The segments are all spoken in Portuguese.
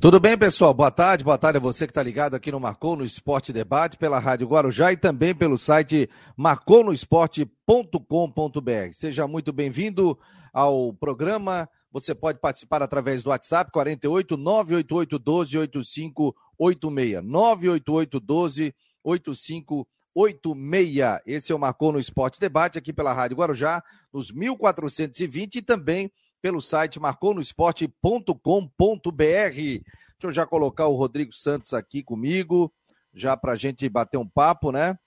Tudo bem, pessoal? Boa tarde, boa tarde a você que está ligado aqui no Marcou no Esporte Debate, pela Rádio Guarujá e também pelo site marconosport.com.br. Seja muito bem-vindo ao programa. Você pode participar através do WhatsApp 48 988 12 8586. 988 12 8586. Esse é o Marcou no Esporte Debate aqui pela Rádio Guarujá, nos 1420 e também pelo site marconosport.com.br. Deixa eu já colocar o Rodrigo Santos aqui comigo, já para a gente bater um papo, né?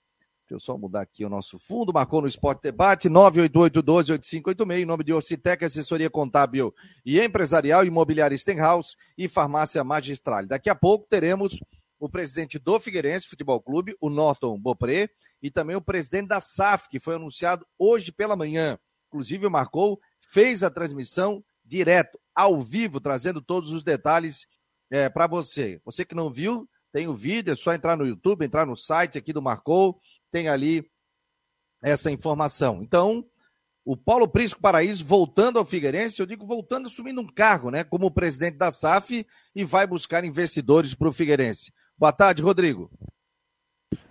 Deixa eu só mudar aqui o nosso fundo, marcou no Esporte Debate, 988-12-8586, em nome de Orcitec, assessoria contábil e empresarial, imobiliária Stenhouse e farmácia magistral. Daqui a pouco teremos o presidente do Figueirense Futebol Clube, o Norton Bopré, e também o presidente da SAF, que foi anunciado hoje pela manhã. Inclusive, marcou fez a transmissão direto, ao vivo, trazendo todos os detalhes é, para você. Você que não viu, tem o vídeo, é só entrar no YouTube, entrar no site aqui do Marcou, tem ali essa informação. Então, o Paulo Prisco Paraíso voltando ao Figueirense, eu digo voltando, assumindo um cargo, né, como presidente da SAF e vai buscar investidores para o Figueirense. Boa tarde, Rodrigo.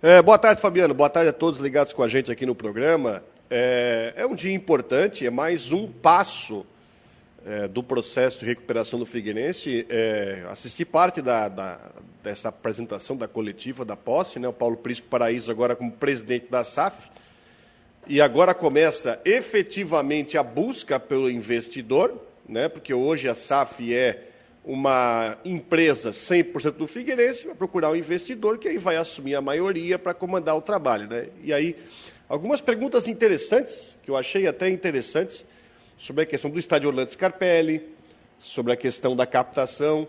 É, boa tarde, Fabiano. Boa tarde a todos ligados com a gente aqui no programa. É, é um dia importante, é mais um passo é, do processo de recuperação do Figueirense. É, assisti parte da, da, dessa apresentação da coletiva da posse, né? o Paulo Prisco Paraíso agora como presidente da SAF. E agora começa efetivamente a busca pelo investidor, né? porque hoje a SAF é uma empresa 100% do Figueirense, vai procurar um investidor que aí vai assumir a maioria para comandar o trabalho. Né? E aí Algumas perguntas interessantes, que eu achei até interessantes, sobre a questão do estádio Orlando Scarpelli, sobre a questão da captação.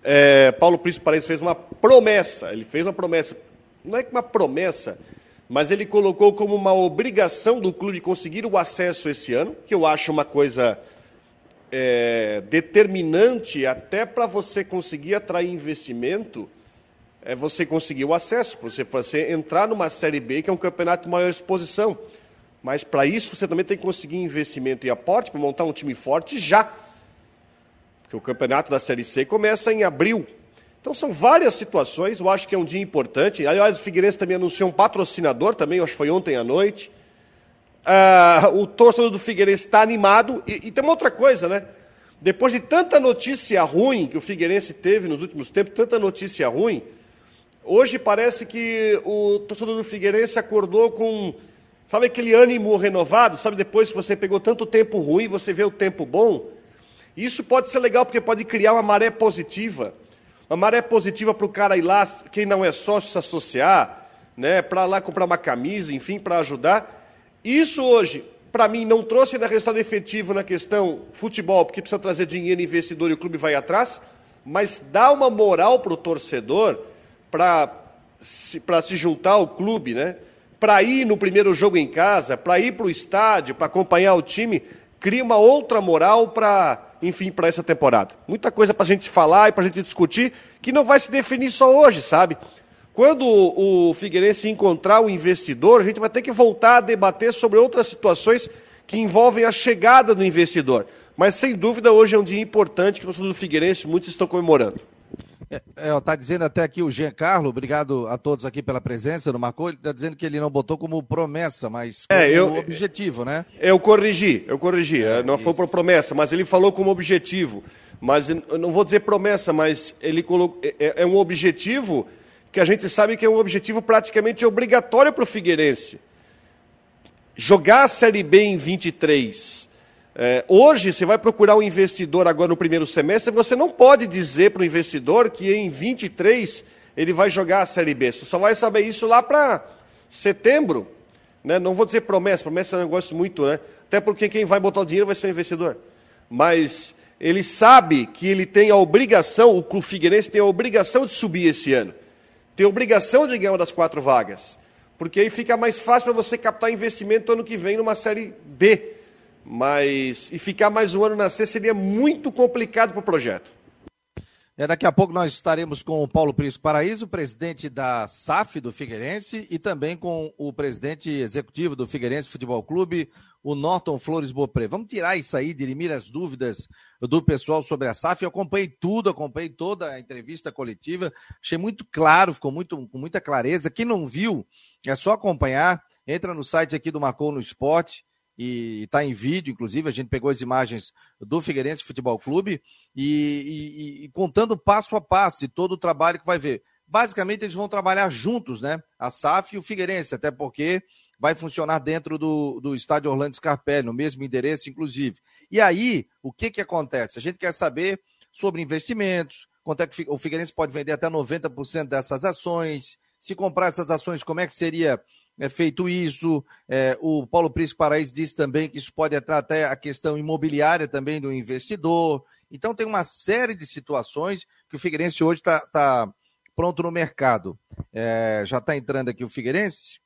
É, Paulo Príncipe Paraíso fez uma promessa, ele fez uma promessa, não é uma promessa, mas ele colocou como uma obrigação do clube conseguir o acesso esse ano, que eu acho uma coisa é, determinante até para você conseguir atrair investimento é você conseguir o acesso, você, você entrar numa Série B, que é um campeonato de maior exposição. Mas para isso você também tem que conseguir investimento e aporte para montar um time forte já. Porque o campeonato da Série C começa em abril. Então são várias situações, eu acho que é um dia importante. Aliás, o Figueirense também anunciou um patrocinador também, acho que foi ontem à noite. Ah, o torcedor do Figueirense está animado. E, e tem uma outra coisa, né? Depois de tanta notícia ruim que o Figueirense teve nos últimos tempos, tanta notícia ruim, Hoje parece que o torcedor do Figueirense acordou com, sabe aquele ânimo renovado? Sabe depois que você pegou tanto tempo ruim, você vê o tempo bom? Isso pode ser legal porque pode criar uma maré positiva. Uma maré positiva para o cara ir lá, quem não é sócio, se associar, né, para lá comprar uma camisa, enfim, para ajudar. Isso hoje, para mim, não trouxe ainda resultado efetivo na questão futebol, porque precisa trazer dinheiro, investidor e o clube vai atrás, mas dá uma moral para o torcedor para se, se juntar ao clube, né? para ir no primeiro jogo em casa, para ir para o estádio, para acompanhar o time, cria uma outra moral para, enfim, para essa temporada. Muita coisa para a gente falar e para a gente discutir, que não vai se definir só hoje, sabe? Quando o Figueirense encontrar o investidor, a gente vai ter que voltar a debater sobre outras situações que envolvem a chegada do investidor. Mas, sem dúvida, hoje é um dia importante que nós do Figueirense muitos estão comemorando. É, é, tá dizendo até aqui o Jean Carlos, obrigado a todos aqui pela presença no Marcou, ele está dizendo que ele não botou como promessa, mas como é, eu, objetivo, né? Eu corrigi, eu corrigi, é, não isso. foi por promessa, mas ele falou como objetivo. Mas não vou dizer promessa, mas ele colocou, é, é, é um objetivo que a gente sabe que é um objetivo praticamente obrigatório para o Figueirense. Jogar a Série B em 23 é, hoje, você vai procurar um investidor agora no primeiro semestre, você não pode dizer para o investidor que em 23 ele vai jogar a Série B. Você só vai saber isso lá para setembro. Né? Não vou dizer promessa, promessa é um negócio muito, né? Até porque quem vai botar o dinheiro vai ser o investidor. Mas ele sabe que ele tem a obrigação, o Clube Figueirense tem a obrigação de subir esse ano. Tem a obrigação de ganhar uma das quatro vagas. Porque aí fica mais fácil para você captar investimento ano que vem numa Série B mas e ficar mais um ano na C seria muito complicado para o projeto. É, daqui a pouco nós estaremos com o Paulo Príncipe Paraíso, presidente da SAF do Figueirense, e também com o presidente executivo do Figueirense Futebol Clube, o Norton Flores Bopré. Vamos tirar isso aí, dirimir as dúvidas do pessoal sobre a SAF. Eu acompanhei tudo, acompanhei toda a entrevista coletiva, achei muito claro, ficou muito, com muita clareza. Quem não viu, é só acompanhar. Entra no site aqui do Marcou no Esporte e está em vídeo, inclusive, a gente pegou as imagens do Figueirense Futebol Clube e, e, e, contando passo a passo de todo o trabalho que vai ver. Basicamente, eles vão trabalhar juntos, né? A SAF e o Figueirense, até porque vai funcionar dentro do, do estádio Orlando Scarpelli, no mesmo endereço, inclusive. E aí, o que, que acontece? A gente quer saber sobre investimentos, quanto é que o Figueirense pode vender até 90% dessas ações, se comprar essas ações, como é que seria é, feito isso. É, o Paulo Príncipe Paraíso disse também que isso pode entrar até a questão imobiliária também do investidor. Então tem uma série de situações que o Figueirense hoje está tá pronto no mercado. É, já está entrando aqui o Figueirense.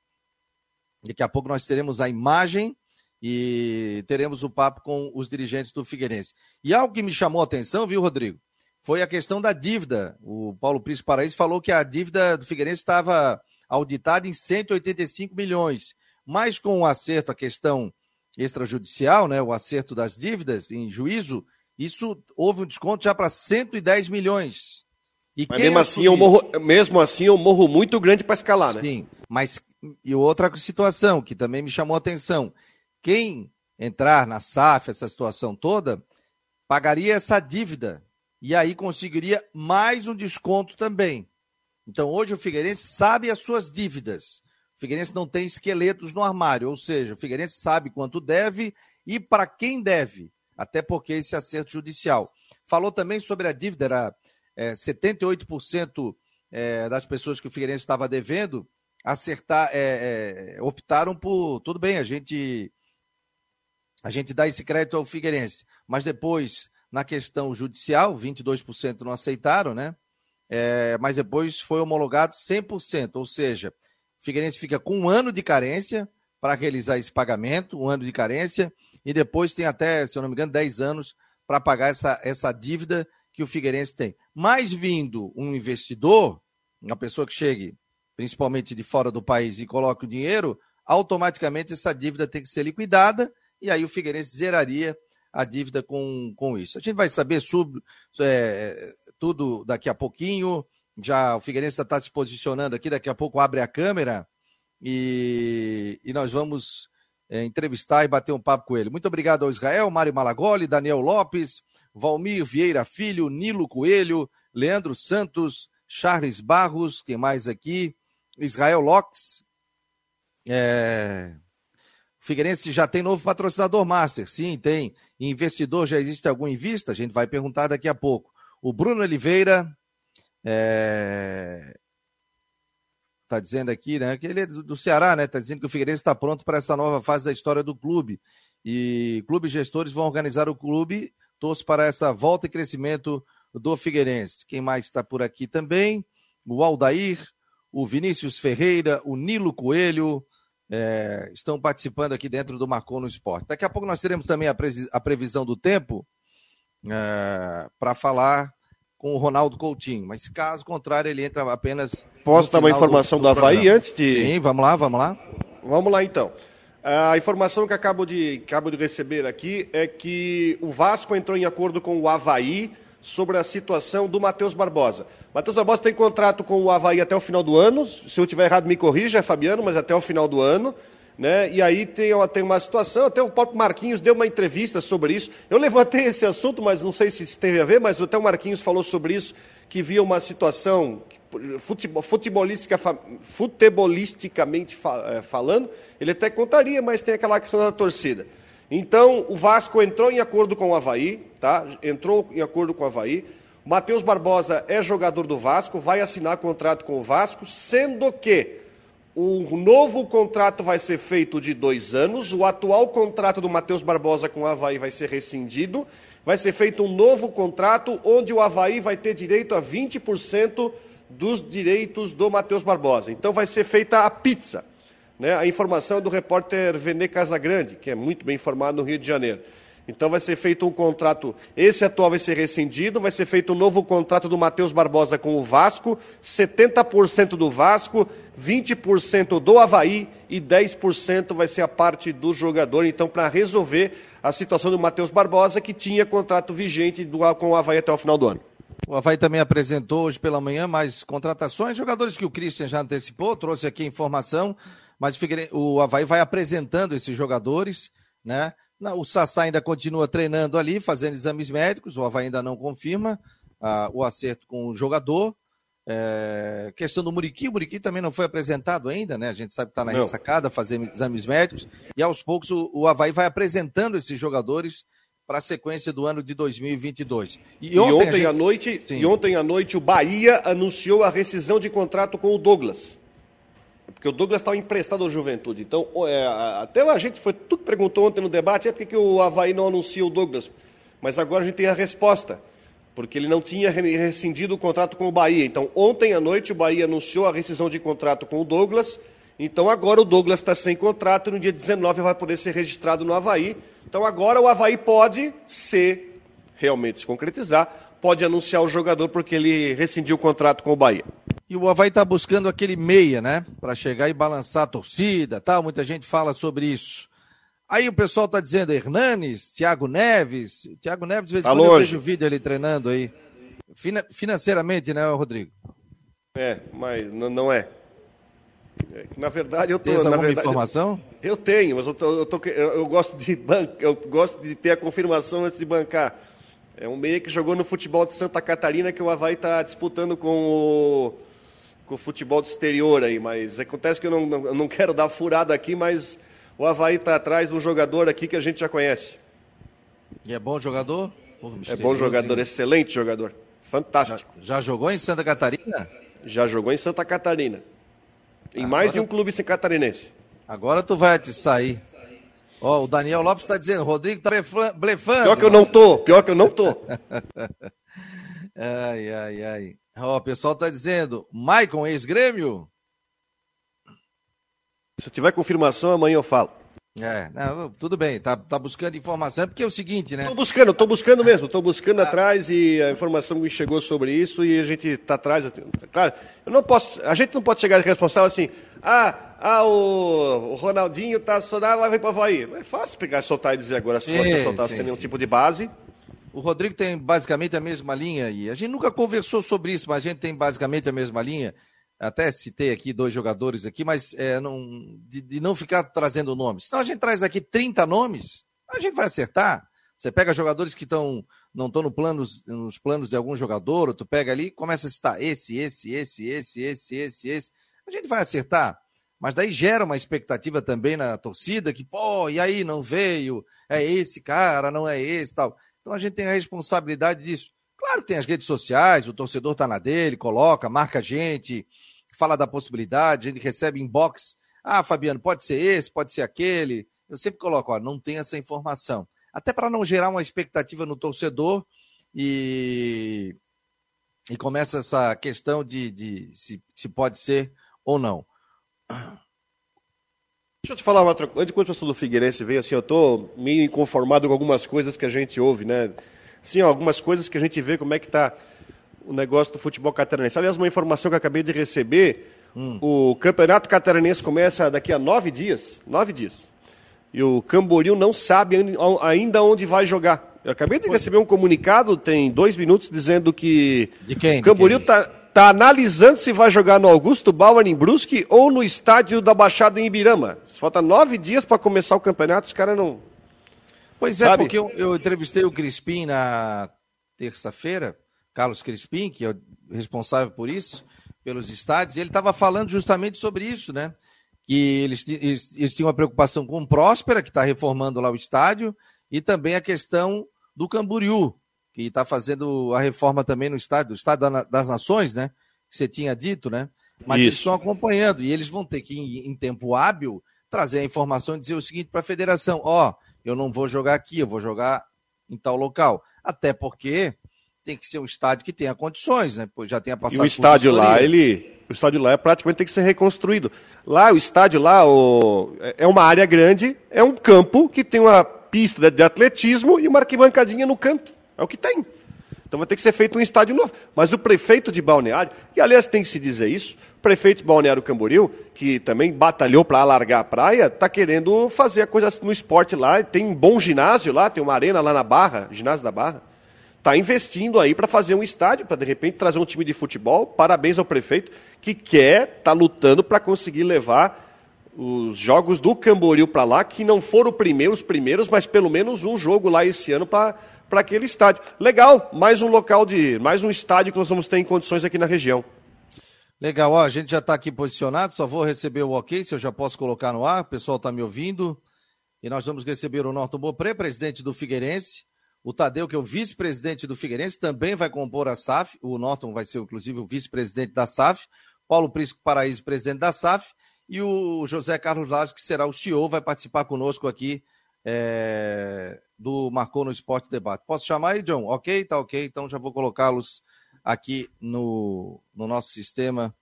Daqui a pouco nós teremos a imagem e teremos o papo com os dirigentes do Figueirense. E algo que me chamou a atenção, viu, Rodrigo? Foi a questão da dívida. O Paulo Príncipe Paraíso falou que a dívida do Figueirense estava auditada em 185 milhões. Mas com o acerto, a questão extrajudicial, né, o acerto das dívidas em juízo, isso houve um desconto já para 110 milhões. E mas mesmo assim, eu morro, mesmo assim, eu morro muito grande para escalar, né? Sim, mas e outra situação que também me chamou a atenção: quem entrar na SAF, essa situação toda, pagaria essa dívida e aí conseguiria mais um desconto também. Então hoje o Figueirense sabe as suas dívidas. O Figueirense não tem esqueletos no armário, ou seja, o Figueirense sabe quanto deve e para quem deve, até porque esse acerto judicial. Falou também sobre a dívida, era é, 78% é, das pessoas que o Figueirense estava devendo acertar, é, é, optaram por tudo bem, a gente a gente dá esse crédito ao Figueirense, mas depois na questão judicial, 22% não aceitaram, né? É, mas depois foi homologado 100%, ou seja, Figueirense fica com um ano de carência para realizar esse pagamento, um ano de carência, e depois tem até, se eu não me engano, 10 anos para pagar essa, essa dívida que o Figueirense tem. Mas vindo um investidor, uma pessoa que chegue principalmente de fora do país e coloque o dinheiro, automaticamente essa dívida tem que ser liquidada e aí o Figueirense zeraria a dívida com, com isso. A gente vai saber sobre, é, tudo daqui a pouquinho. Já o Figueirense está se posicionando aqui, daqui a pouco abre a câmera e, e nós vamos é, entrevistar e bater um papo com ele. Muito obrigado ao Israel, Mário Malagoli, Daniel Lopes, Valmir Vieira Filho, Nilo Coelho, Leandro Santos, Charles Barros, quem mais aqui? Israel Locks. É... O Figueirense já tem novo patrocinador master. Sim, tem. Investidor já existe algum em vista? A gente vai perguntar daqui a pouco. O Bruno Oliveira é... tá dizendo aqui, né, que ele é do Ceará, né? Tá dizendo que o Figueirense está pronto para essa nova fase da história do clube. E clubes gestores vão organizar o clube. Torço para essa volta e crescimento do Figueirense. Quem mais está por aqui também? O Aldair, o Vinícius Ferreira, o Nilo Coelho, é, estão participando aqui dentro do Marcou no Esporte. Daqui a pouco nós teremos também a, a previsão do tempo para falar com o Ronaldo Coutinho. Mas caso contrário, ele entra apenas. Posso dar uma informação do, do, do Havaí programa. antes de. Sim, vamos lá, vamos lá. Vamos lá então. A informação que acabo de, acabo de receber aqui é que o Vasco entrou em acordo com o Havaí sobre a situação do Matheus Barbosa. Matheus Barbosa tem contrato com o Havaí até o final do ano. Se eu tiver errado, me corrija, Fabiano, mas até o final do ano. Né? E aí tem, tem uma situação, até o próprio Marquinhos deu uma entrevista sobre isso. Eu levantei esse assunto, mas não sei se teve a ver, mas até o Marquinhos falou sobre isso, que via uma situação futebolistica, futebolisticamente é, falando, ele até contaria, mas tem aquela questão da torcida. Então, o Vasco entrou em acordo com o Havaí, tá? entrou em acordo com o Havaí. Matheus Barbosa é jogador do Vasco, vai assinar contrato com o Vasco, sendo que o novo contrato vai ser feito de dois anos. O atual contrato do Matheus Barbosa com o Havaí vai ser rescindido. Vai ser feito um novo contrato onde o Havaí vai ter direito a 20% dos direitos do Matheus Barbosa. Então vai ser feita a pizza. Né? A informação é do repórter Vene Casagrande, que é muito bem informado no Rio de Janeiro. Então vai ser feito um contrato, esse atual vai ser rescindido, vai ser feito um novo contrato do Matheus Barbosa com o Vasco, 70% do Vasco, 20% do Havaí e 10% vai ser a parte do jogador. Então, para resolver a situação do Matheus Barbosa, que tinha contrato vigente do, com o Havaí até o final do ano. O Havaí também apresentou hoje pela manhã mais contratações, jogadores que o Christian já antecipou, trouxe aqui a informação, mas o Havaí vai apresentando esses jogadores, né? O Sassá ainda continua treinando ali, fazendo exames médicos, o Havaí ainda não confirma ah, o acerto com o jogador. É, questão do Muriqui, o Muriqui também não foi apresentado ainda, né? A gente sabe que está na não. ressacada, fazendo exames médicos, e aos poucos o, o Havaí vai apresentando esses jogadores para a sequência do ano de 2022. E, e ontem, gente... à noite, e ontem à noite o Bahia anunciou a rescisão de contrato com o Douglas. Porque o Douglas estava emprestado ao Juventude. Então, é, até a gente foi tudo perguntou ontem no debate, é porque que o Havaí não anuncia o Douglas. Mas agora a gente tem a resposta. Porque ele não tinha rescindido o contrato com o Bahia. Então, ontem à noite o Bahia anunciou a rescisão de contrato com o Douglas. Então agora o Douglas está sem contrato e no dia 19 vai poder ser registrado no Havaí. Então agora o Havaí pode, se realmente se concretizar, pode anunciar o jogador porque ele rescindiu o contrato com o Bahia. E o Havaí está buscando aquele meia, né? Para chegar e balançar a torcida tal. Muita gente fala sobre isso. Aí o pessoal está dizendo Hernanes, Thiago Neves. Thiago Neves, de vez em tá quando eu vejo o vídeo ele treinando aí. financeiramente, né, Rodrigo? É, mas não é. Na verdade, eu tô. Tem alguma verdade, informação? Eu, eu, tenho, mas eu, tô, eu, tô, eu, gosto de ban... eu gosto de ter a confirmação antes de bancar. É um meia que jogou no futebol de Santa Catarina que o Havaí está disputando com o, com o futebol do exterior aí, mas acontece que eu não, não, não quero dar furada aqui, mas o Havaí está atrás de um jogador aqui que a gente já conhece. E é bom jogador? é bom jogador, excelente jogador. Fantástico. Já, já jogou em Santa Catarina? Já jogou em Santa Catarina. Em Agora... mais de um clube catarinense. Agora tu vai te sair. Ó, oh, o Daniel Lopes está dizendo, Rodrigo tá blefando. Pior que eu não tô, pior que eu não tô. ai, ai, ai. Ó, o pessoal está dizendo, Maicon, ex-grêmio? Se eu tiver confirmação, amanhã eu falo. É, não, tudo bem, tá, tá buscando informação, porque é o seguinte, né? Tô buscando, tô buscando mesmo, tô buscando atrás e a informação me chegou sobre isso e a gente tá atrás. Assim, claro, eu não posso, a gente não pode chegar de responsável assim, ah, ah o, o Ronaldinho tá saudável, vai vir para Havaí. É fácil pegar, soltar e dizer agora se você soltar sim, sem nenhum tipo de base. O Rodrigo tem basicamente a mesma linha e a gente nunca conversou sobre isso, mas a gente tem basicamente a mesma linha até citei aqui dois jogadores aqui, mas é, não, de, de, não ficar trazendo nomes. Senão a gente traz aqui 30 nomes, a gente vai acertar. Você pega jogadores que estão não estão no planos, nos planos de algum jogador, tu pega ali começa a citar esse, esse, esse, esse, esse, esse, esse. A gente vai acertar. Mas daí gera uma expectativa também na torcida que, pô, e aí não veio, é esse cara, não é esse tal. Então a gente tem a responsabilidade disso. Claro que tem as redes sociais, o torcedor tá na dele, coloca, marca a gente, fala da possibilidade, ele recebe inbox. Ah, Fabiano, pode ser esse, pode ser aquele. Eu sempre coloco, ó, não tem essa informação. Até para não gerar uma expectativa no torcedor e, e começa essa questão de, de se, se pode ser ou não. Deixa eu te falar uma outra coisa. Enquanto o pessoal do Figueirense veio, assim, eu estou meio inconformado com algumas coisas que a gente ouve, né? Sim, algumas coisas que a gente vê como é que está o negócio do futebol catarinense. Aliás, uma informação que eu acabei de receber, hum. o campeonato catarinense começa daqui a nove dias, nove dias. E o Camboriú não sabe ainda onde vai jogar. Eu acabei de pois. receber um comunicado, tem dois minutos, dizendo que de quem? o Camboriú está tá analisando se vai jogar no Augusto Bauer em Brusque ou no estádio da Baixada em Ibirama. Falta nove dias para começar o campeonato, os caras não. Pois é, sabe? porque eu, eu entrevistei o Crispim na terça-feira Carlos Crispim, que é o responsável por isso, pelos estádios, ele estava falando justamente sobre isso, né? Que eles, eles, eles tinham uma preocupação com o Próspera, que está reformando lá o estádio, e também a questão do Camboriú, que está fazendo a reforma também no estádio, o Estádio das Nações, né? Que você tinha dito, né? Mas Isso. eles estão acompanhando e eles vão ter que, em, em tempo hábil, trazer a informação e dizer o seguinte para a federação: ó, oh, eu não vou jogar aqui, eu vou jogar em tal local. Até porque tem que ser um estádio que tenha condições, né? Pois já tenha passado. E o estádio lá, ele, o estádio lá é praticamente tem que ser reconstruído. Lá, o estádio lá, o, é uma área grande, é um campo que tem uma pista de atletismo e uma arquibancadinha no canto. É o que tem. Então vai ter que ser feito um estádio novo. Mas o prefeito de Balneário, e aliás tem que se dizer isso, o prefeito de Balneário Camboriú, que também batalhou para alargar a praia, está querendo fazer a coisa no esporte lá. Tem um bom ginásio lá, tem uma arena lá na Barra, ginásio da Barra. Está investindo aí para fazer um estádio, para de repente trazer um time de futebol. Parabéns ao prefeito que quer, está lutando para conseguir levar os jogos do Camboriú para lá, que não foram primeiros primeiros, mas pelo menos um jogo lá esse ano para para aquele estádio. Legal, mais um local de, mais um estádio que nós vamos ter em condições aqui na região. Legal, ó, a gente já está aqui posicionado, só vou receber o ok, se eu já posso colocar no ar, o pessoal está me ouvindo. E nós vamos receber o Norton Bopré, presidente do Figueirense, o Tadeu, que é o vice-presidente do Figueirense, também vai compor a SAF, o Norton vai ser, inclusive, o vice-presidente da SAF, Paulo Prisco Paraíso, presidente da SAF, e o José Carlos Lázaro, que será o CEO, vai participar conosco aqui é, do Marcou no Esporte Debate. Posso chamar aí, John? Ok? Tá ok. Então já vou colocá-los aqui no, no nosso sistema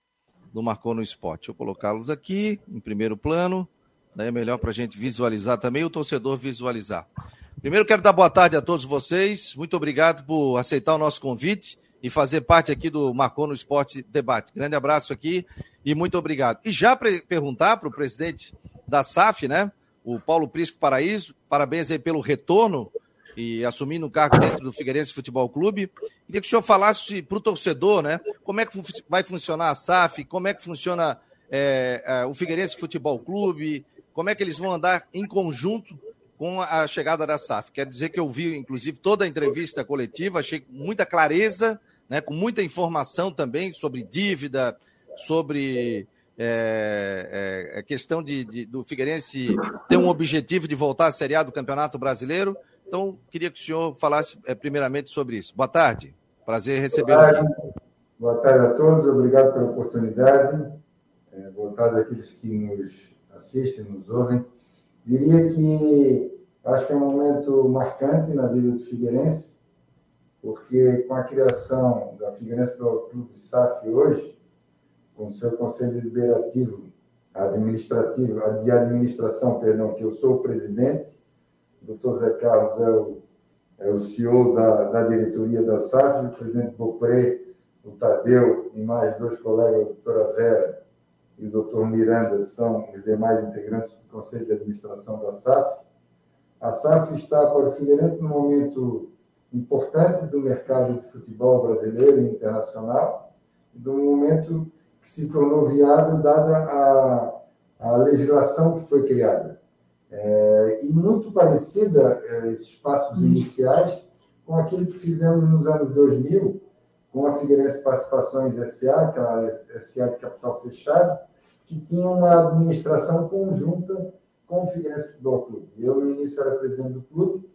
do Marcou no Esporte. Vou colocá-los aqui em primeiro plano. Daí é melhor para a gente visualizar também, o torcedor visualizar. Primeiro quero dar boa tarde a todos vocês. Muito obrigado por aceitar o nosso convite e fazer parte aqui do Marcou no Esporte Debate. Grande abraço aqui e muito obrigado. E já perguntar para o presidente da SAF, né? O Paulo Prisco Paraíso. Parabéns aí pelo retorno e assumindo o cargo dentro do Figueirense Futebol Clube. Queria que o senhor falasse para o torcedor, né? Como é que vai funcionar a SAF, como é que funciona é, é, o Figueirense Futebol Clube, como é que eles vão andar em conjunto com a chegada da SAF. Quer dizer que eu vi, inclusive, toda a entrevista coletiva, achei muita clareza, né, com muita informação também sobre dívida, sobre é, é, é questão de, de, do Figueirense ter um objetivo de voltar à Série A do Campeonato Brasileiro. Então, queria que o senhor falasse é, primeiramente sobre isso. Boa tarde, prazer recebê-lo. Boa tarde a todos, obrigado pela oportunidade. É, boa tarde àqueles que nos assistem, nos ouvem. Diria que acho que é um momento marcante na vida do Figueirense, porque com a criação da Figueirense pelo Clube SAF hoje, com o seu conselho deliberativo administrativo, de administração, perdão, que eu sou o presidente, o doutor Zé Carlos é o, é o CEO da, da diretoria da SAF, o presidente Bopré, o Tadeu e mais dois colegas, a doutora Vera e o doutor Miranda, são os demais integrantes do conselho de administração da SAF. A SAF está para o Figueirense num momento importante do mercado de futebol brasileiro e internacional, num momento se tornou viável dada a, a legislação que foi criada. É, e muito parecida, é, esses passos iniciais, com aquilo que fizemos nos anos 2000, com a Figueirense Participações SA, aquela SA de capital fechado, que tinha uma administração conjunta com o Figueirense Futebol Clube. Eu, no início, era presidente do clube,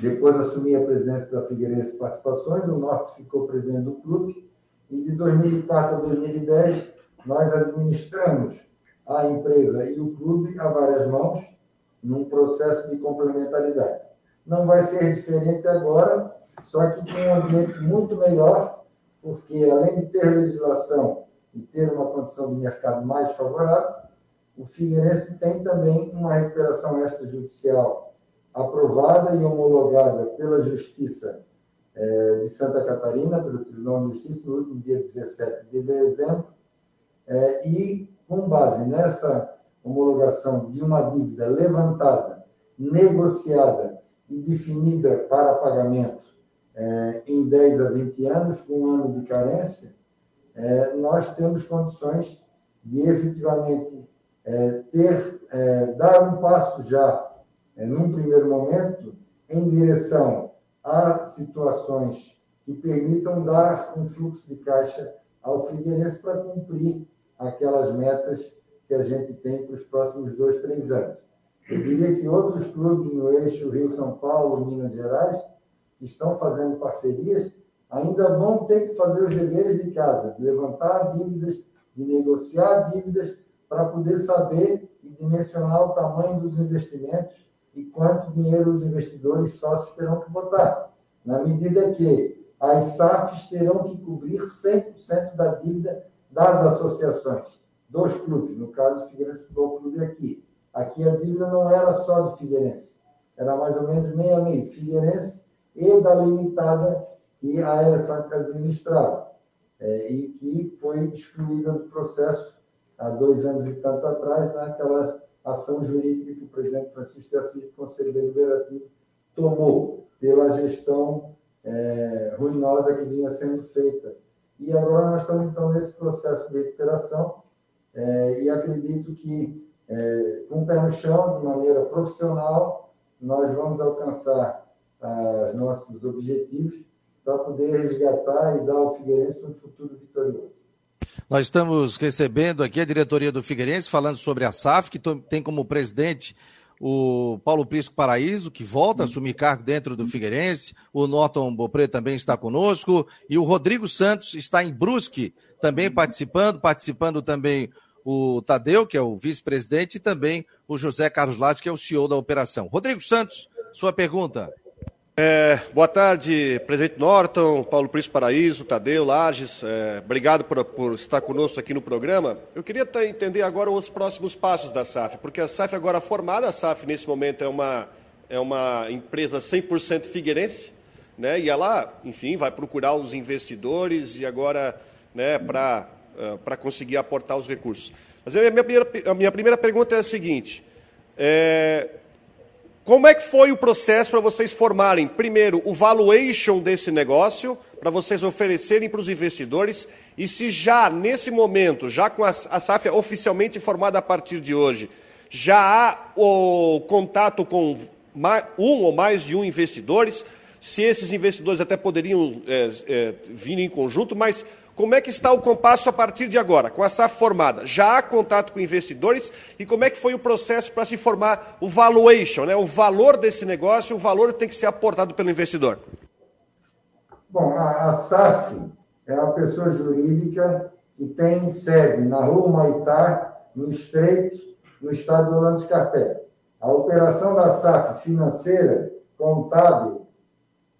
depois assumi a presidência da Figueirense Participações, o Norte ficou presidente do clube, e de 2004 a 2010 nós administramos a empresa e o clube a várias mãos num processo de complementaridade. Não vai ser diferente agora, só que com um ambiente muito melhor, porque além de ter legislação e ter uma condição de mercado mais favorável, o Figueirense tem também uma recuperação extrajudicial aprovada e homologada pela Justiça é, de Santa Catarina, pelo Tribunal de Justiça, no último dia 17 de dezembro, é, e com base nessa homologação de uma dívida levantada, negociada e definida para pagamento é, em 10 a 20 anos, com um ano de carência, é, nós temos condições de efetivamente é, ter, é, dar um passo já, num primeiro momento, em direção a situações que permitam dar um fluxo de caixa ao Figueirense para cumprir aquelas metas que a gente tem para os próximos dois, três anos. Eu diria que outros clubes no eixo Rio-São Paulo, Minas Gerais, que estão fazendo parcerias, ainda vão ter que fazer os deveres de casa, de levantar dívidas, de negociar dívidas, para poder saber e dimensionar o tamanho dos investimentos e quanto dinheiro os investidores sócios terão que botar, na medida que as SAFs terão que cobrir 100% da dívida das associações, dos clubes, no caso, o Figueirense Futebol Clube aqui. Aqui a dívida não era só do Figueirense, era mais ou menos meio a meio, Figueirense e da limitada que a Elefante administrava, é, e que foi excluída do processo há dois anos e tanto atrás, naquela ação jurídica que o presidente Francisco de Assis, Conselho Deliberativo, tomou pela gestão é, ruinosa que vinha sendo feita. E agora nós estamos, então, nesse processo de recuperação é, e acredito que, é, com o pé no chão, de maneira profissional, nós vamos alcançar os nossos objetivos para poder resgatar e dar ao Figueirense um futuro vitorioso. Nós estamos recebendo aqui a diretoria do Figueirense falando sobre a SAF, que tem como presidente o Paulo Prisco Paraíso, que volta a assumir cargo dentro do Figueirense, o Norton Bopré também está conosco, e o Rodrigo Santos está em Brusque, também participando, participando também o Tadeu, que é o vice-presidente, e também o José Carlos Lage, que é o CEO da operação. Rodrigo Santos, sua pergunta. É, boa tarde, presidente Norton, Paulo Príncipe Paraíso, Tadeu, Lages. É, obrigado por, por, estar conosco aqui no programa. Eu queria entender agora os próximos passos da SAF, porque a SAF agora formada, a SAF nesse momento é uma, é uma empresa 100% figueirense, né, e ela, enfim, vai procurar os investidores e agora né, para uh, conseguir aportar os recursos. Mas a minha, a minha primeira pergunta é a seguinte: é, como é que foi o processo para vocês formarem, primeiro, o valuation desse negócio, para vocês oferecerem para os investidores, e se já, nesse momento, já com a, a SAF oficialmente formada a partir de hoje, já há o contato com um ou mais de um investidores, se esses investidores até poderiam é, é, vir em conjunto, mas como é que está o compasso a partir de agora, com a SAF formada? Já há contato com investidores e como é que foi o processo para se formar o valuation, né? o valor desse negócio, o valor tem que ser aportado pelo investidor? Bom, a, a SAF é uma pessoa jurídica que tem sede na Rua Maitá, no Estreito, no estado do Orlando Scarpé. A operação da SAF financeira, contábil,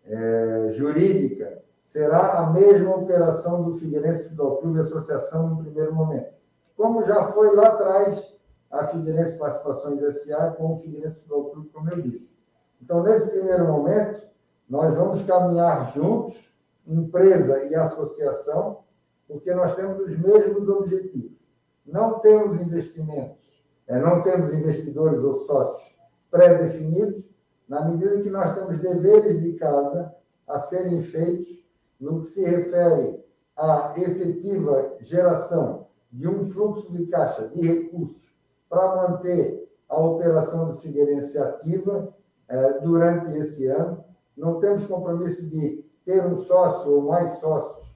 é, jurídica, será a mesma operação do Figueirense Futebol Clube e Associação no primeiro momento. Como já foi lá atrás a Figueirense Participações SA com o Figueirense Futebol Clube, como eu disse. Então, nesse primeiro momento, nós vamos caminhar juntos, empresa e associação, porque nós temos os mesmos objetivos. Não temos investimentos, é, não temos investidores ou sócios pré-definidos, na medida que nós temos deveres de casa a serem feitos no que se refere à efetiva geração de um fluxo de caixa de recursos para manter a operação do Figueirense ativa eh, durante esse ano. Não temos compromisso de ter um sócio ou mais sócios.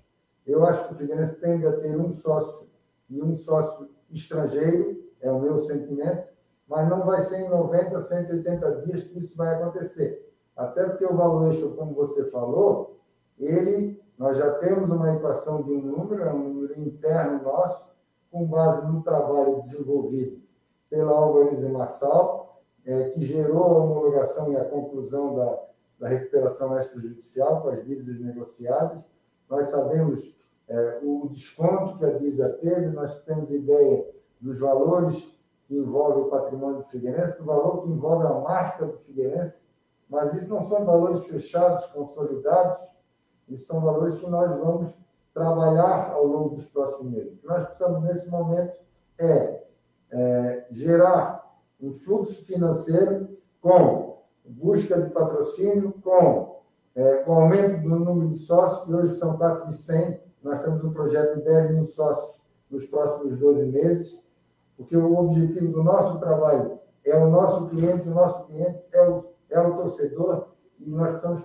Eu acho que o Figueirense tende a ter um sócio e um sócio estrangeiro, é o meu sentimento, mas não vai ser em 90, 180 dias que isso vai acontecer. Até porque o valuation, como você falou, ele, nós já temos uma equação de um número, é um número interno nosso, com base no trabalho desenvolvido pela Alvarez Marçal, é, que gerou a homologação e a conclusão da, da recuperação extrajudicial com as dívidas negociadas. Nós sabemos é, o desconto que a dívida teve, nós temos ideia dos valores que envolvem o patrimônio do Figueirense, do valor que envolve a marca do Figueirense, mas isso não são valores fechados, consolidados, isso são valores que nós vamos trabalhar ao longo dos próximos meses. O que nós precisamos, nesse momento, é, é gerar um fluxo financeiro com busca de patrocínio, com é, o aumento do número de sócios, que hoje são 4.100, nós temos um projeto de 10 mil sócios nos próximos 12 meses, porque o objetivo do nosso trabalho é o nosso cliente, o nosso cliente é o, é o torcedor, e nós precisamos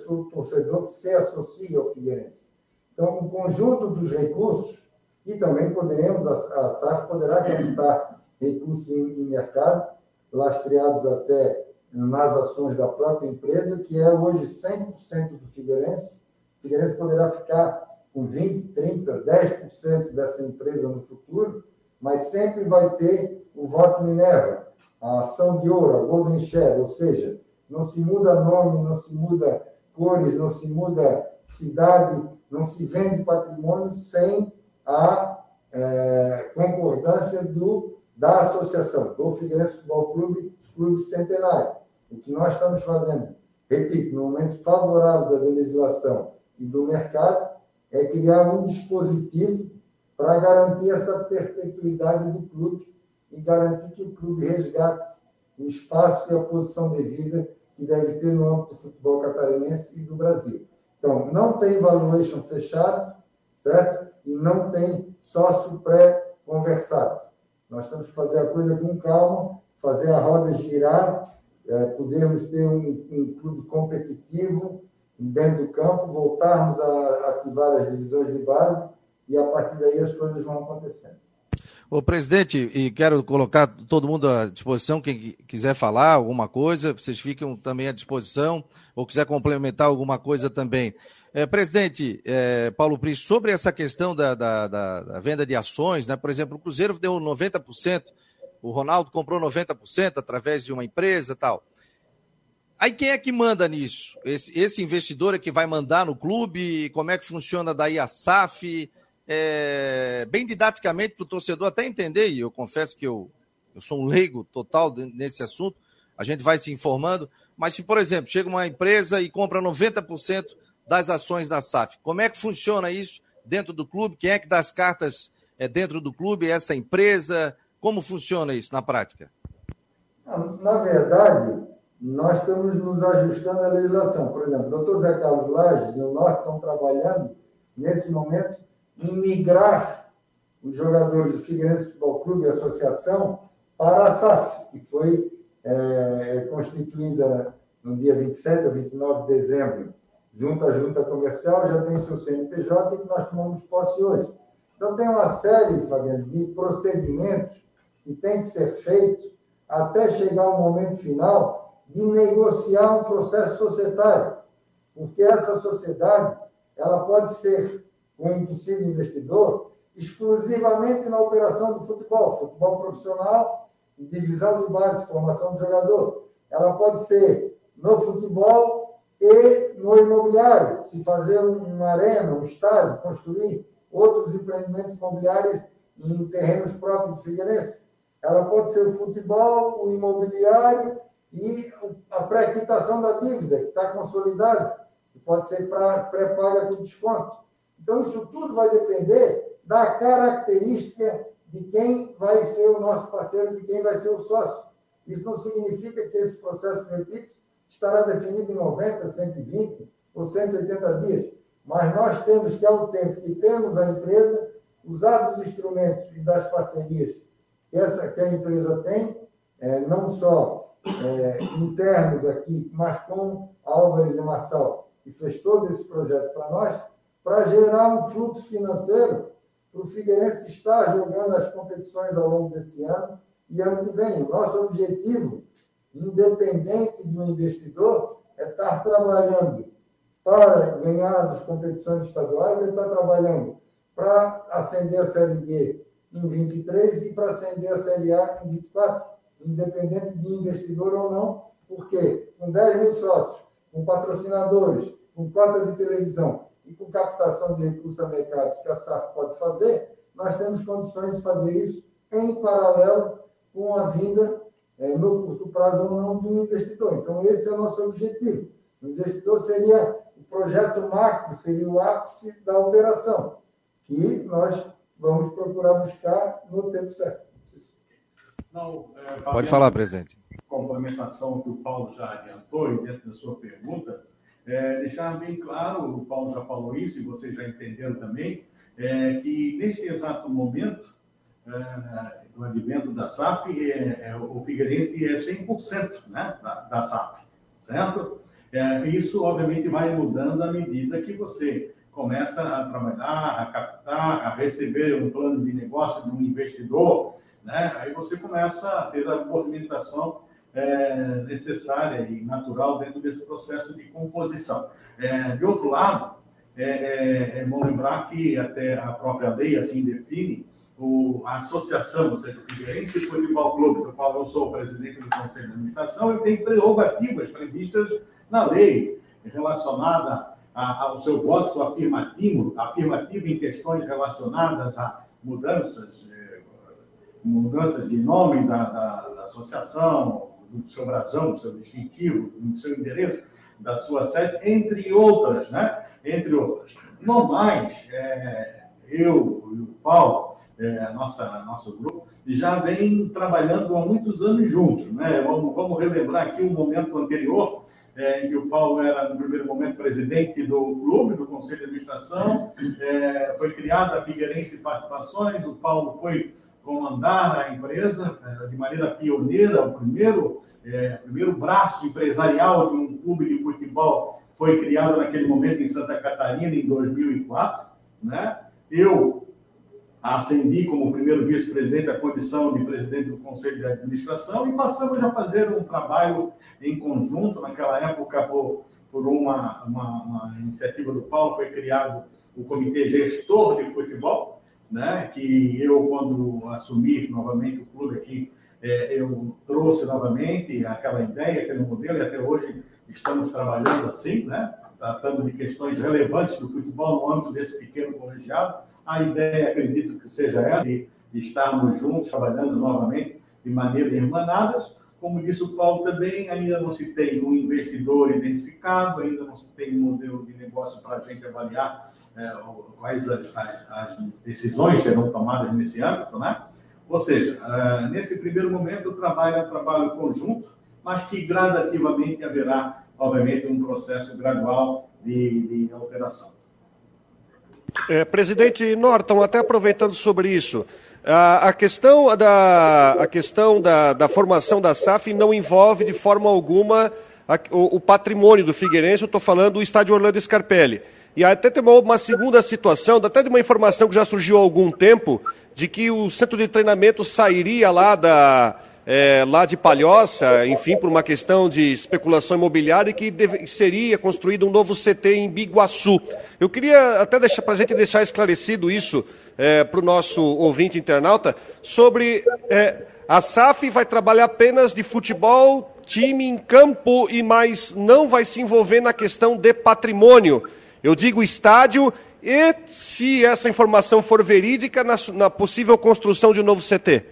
que o torcedor se associe ao Figueirense. Então, o conjunto dos recursos, e também poderemos, a, a SAF poderá captar recursos em, em mercado, lastreados até nas ações da própria empresa, que é hoje 100% do Figueirense. O Figueirense poderá ficar com 20%, 30%, 10% dessa empresa no futuro, mas sempre vai ter o voto Minerva, a ação de ouro, a Golden Share, ou seja, não se muda nome, não se muda cores, não se muda cidade, não se vende patrimônio sem a é, concordância do, da associação, do Figueirense Futebol Clube, Clube Centenário. O que nós estamos fazendo, repito, no momento favorável da legislação e do mercado, é criar um dispositivo para garantir essa perpetuidade do clube e garantir que o clube resgate o espaço e a posição devida que deve ter no âmbito do futebol catarinense e do Brasil. Então, não tem valuation fechado, certo? E não tem sócio pré-conversado. Nós temos que fazer a coisa com calma, fazer a roda girar, é, podermos ter um, um clube competitivo dentro do campo, voltarmos a ativar as divisões de base e a partir daí as coisas vão acontecendo. Ô, presidente, e quero colocar todo mundo à disposição, quem quiser falar alguma coisa, vocês ficam também à disposição, ou quiser complementar alguma coisa também. É, presidente é, Paulo Príncipe, sobre essa questão da, da, da, da, venda de ações, né? por exemplo, o Cruzeiro deu 90%, o Ronaldo comprou 90% através de uma empresa tal. Aí quem é que manda nisso? Esse, esse investidor é que vai mandar no clube? Como é que funciona daí a SAF? É, bem didaticamente para o torcedor até entender, e eu confesso que eu, eu sou um leigo total nesse assunto, a gente vai se informando, mas se, por exemplo, chega uma empresa e compra 90% das ações da SAF, como é que funciona isso dentro do clube? Quem é que dá as cartas é, dentro do clube? Essa empresa? Como funciona isso na prática? Na verdade, nós estamos nos ajustando à legislação. Por exemplo, o doutor Zé Carlos Lages e o Norte estão trabalhando, nesse momento, em migrar os jogadores do Figueirense Futebol Clube e Associação para a SAF, que foi é, constituída no dia 27 ou 29 de dezembro, junto à Junta Comercial, já tem seu CNPJ e que nós tomamos posse hoje. Então, tem uma série, Fabiano, de procedimentos que tem que ser feitos até chegar o momento final de negociar um processo societário. Porque essa sociedade, ela pode ser um possível investidor exclusivamente na operação do futebol, futebol profissional, divisão de base, formação do jogador. Ela pode ser no futebol e no imobiliário, se fazer uma arena, um estádio, construir outros empreendimentos imobiliários em terrenos próprios do Figueirense. Ela pode ser o futebol, o imobiliário e a pré-quitação da dívida, que está consolidada, que pode ser pré-paga com desconto. Então, isso tudo vai depender da característica de quem vai ser o nosso parceiro, de quem vai ser o sócio. Isso não significa que esse processo, repito, estará definido em 90, 120 ou 180 dias. Mas nós temos que, ao tempo que temos a empresa, usar dos instrumentos e das parcerias que, essa, que a empresa tem, é, não só é, internos aqui, mas com Álvares e Marçal, que fez todo esse projeto para nós, para gerar um fluxo financeiro para o Figueirense estar jogando as competições ao longo desse ano e ano que vem. O nosso objetivo, independente de um investidor, é estar trabalhando para ganhar as competições estaduais, ele está trabalhando para ascender a Série B em 23 e para ascender a Série A em 24, independente de investidor ou não, porque com 10 mil sócios, com patrocinadores, com cota de televisão, e com captação de recursos a mercado que a SAF pode fazer, nós temos condições de fazer isso em paralelo com a vinda, é, no curto prazo ou não, de um investidor. Então, esse é o nosso objetivo. O investidor seria o projeto macro, seria o ápice da operação, que nós vamos procurar buscar no tempo certo. Não, é, Pode falar, presidente. Complementação que o Paulo já adiantou e dentro da sua pergunta, é, deixar bem claro, o Paulo já falou isso e vocês já entenderam também, é, que neste exato momento é, do advento da SAP, é, é, o Figueirense é 100% né, da, da SAP, certo? É, isso, obviamente, vai mudando à medida que você começa a trabalhar, a captar, a receber um plano de negócio de um investidor, né? aí você começa a ter a movimentação é, necessária e natural dentro desse processo de composição. É, de outro lado, é, é, é, bom lembrar que até a própria lei assim define o, a associação, ou seja, o Figueirense Futebol Clube, do qual eu sou o presidente do Conselho de Administração, ele tem prerrogativas previstas na lei relacionada ao seu voto afirmativo, afirmativo em questões relacionadas a mudanças, eh, mudanças de nome da, da, da associação, do seu brasão, do seu distintivo, do seu endereço, da sua sede, entre outras, né? Entre outras. No mais, é, eu e o Paulo, é, nossa, nosso grupo, já vem trabalhando há muitos anos juntos. Né? Vamos, vamos relembrar aqui um momento anterior, é, em que o Paulo era, no primeiro momento, presidente do clube, do Conselho de Administração, é, foi criada a Figueirense Participações, o Paulo foi comandar a empresa é, de maneira pioneira, o primeiro, é, primeiro braço empresarial de um clube de futebol foi criado naquele momento em Santa Catarina, em 2004. Né? Eu ascendi como primeiro vice-presidente à condição de presidente do Conselho de Administração e passamos a fazer um trabalho em conjunto. Naquela época, por, por uma, uma, uma iniciativa do Paulo, foi criado o Comitê Gestor de Futebol, né, que eu, quando assumi novamente o clube aqui, é, eu trouxe novamente aquela ideia, aquele modelo, e até hoje estamos trabalhando assim, né, tratando de questões relevantes do futebol no âmbito desse pequeno colegiado. A ideia, acredito que seja essa, de, estarmos juntos, trabalhando novamente de maneira irmanadas. Como disse o Paulo também, ainda não se tem um investidor identificado, ainda não se tem um modelo de negócio para a gente avaliar quais as, as, as, decisões serão tomadas nesse âmbito, né? Ou seja, uh, nesse primeiro momento o trabalho é um trabalho conjunto, mas que gradativamente haverá, obviamente, um processo gradual de, de alteração. É, presidente Norton, até aproveitando sobre isso, a, a questão, da, a questão da, da formação da SAF não envolve de forma alguma a, o, o, patrimônio do Figueirense, eu estou falando do estádio Orlando Scarpelli. E até tem uma, uma segunda situação, até de uma informação que já surgiu há algum tempo, de que o centro de treinamento sairia lá da, é, lá de Palhoça, enfim, por uma questão de especulação imobiliária, que deve, seria construído um novo CT em Biguaçu. Eu queria até deixar para a gente deixar esclarecido isso é, para o nosso ouvinte internauta, sobre é, a SAF vai trabalhar apenas de futebol, time em campo e mais não vai se envolver na questão de patrimônio. Eu digo estádio e, se essa informação for verídica, na, na possível construção de um novo CT.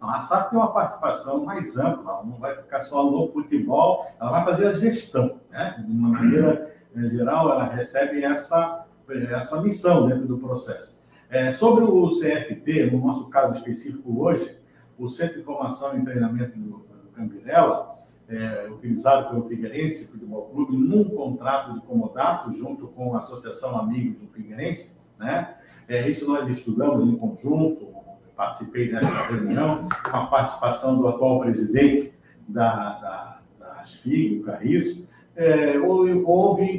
A SAF tem uma participação mais ampla, ela não vai ficar só no futebol, ela vai fazer a gestão. Né? De uma maneira eh, geral, ela recebe essa, essa missão dentro do processo. É, sobre o CFT, no nosso caso específico hoje, o Centro de Formação e Treinamento do, do Cambirela, é, utilizado pelo Figueirense Futebol Clube num contrato de comodato junto com a Associação Amigos do Figueirense, né? É, isso nós estudamos em conjunto, participei dessa reunião, com a participação do atual presidente da, da, da ASFIG, o Carriço. É, houve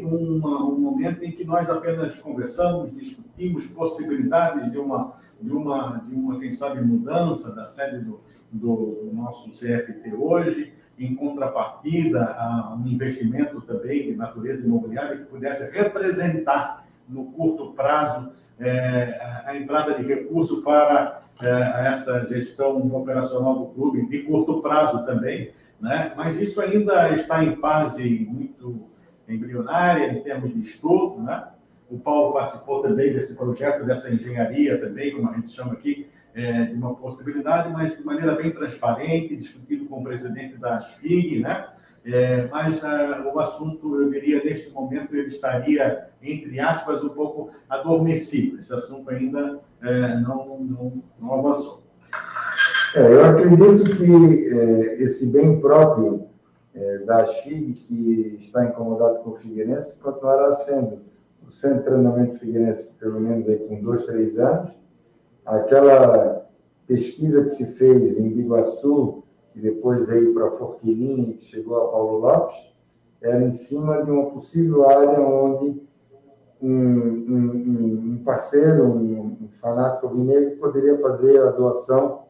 uma, um momento em que nós apenas conversamos, discutimos possibilidades de uma, de uma, de uma quem sabe, mudança da sede do, do nosso CFT hoje, em contrapartida a um investimento também de natureza imobiliária que pudesse representar no curto prazo é, a entrada de recurso para é, essa gestão operacional do clube, de curto prazo também, né? mas isso ainda está em fase muito embrionária em termos de estudo. Né? O Paulo participou também desse projeto, dessa engenharia também, como a gente chama aqui, é, de uma possibilidade, mas de maneira bem transparente, discutido com o presidente da ASFIG, né? É, mas uh, o assunto, eu diria, neste momento, ele estaria, entre aspas, um pouco adormecido. Esse assunto ainda é, não, não, não, avançou. É, eu acredito que é, esse bem próprio é, da ASFIG, que está incomodado com o Figueirense, continuará sendo o centro de treinamento Figueirense, pelo menos aí com dois, três anos, aquela pesquisa que se fez em Biguaçu, que depois veio para Forquilinha e que chegou a Paulo Lopes, era em cima de uma possível área onde um, um, um parceiro, um, um fanático vinegro, poderia fazer a doação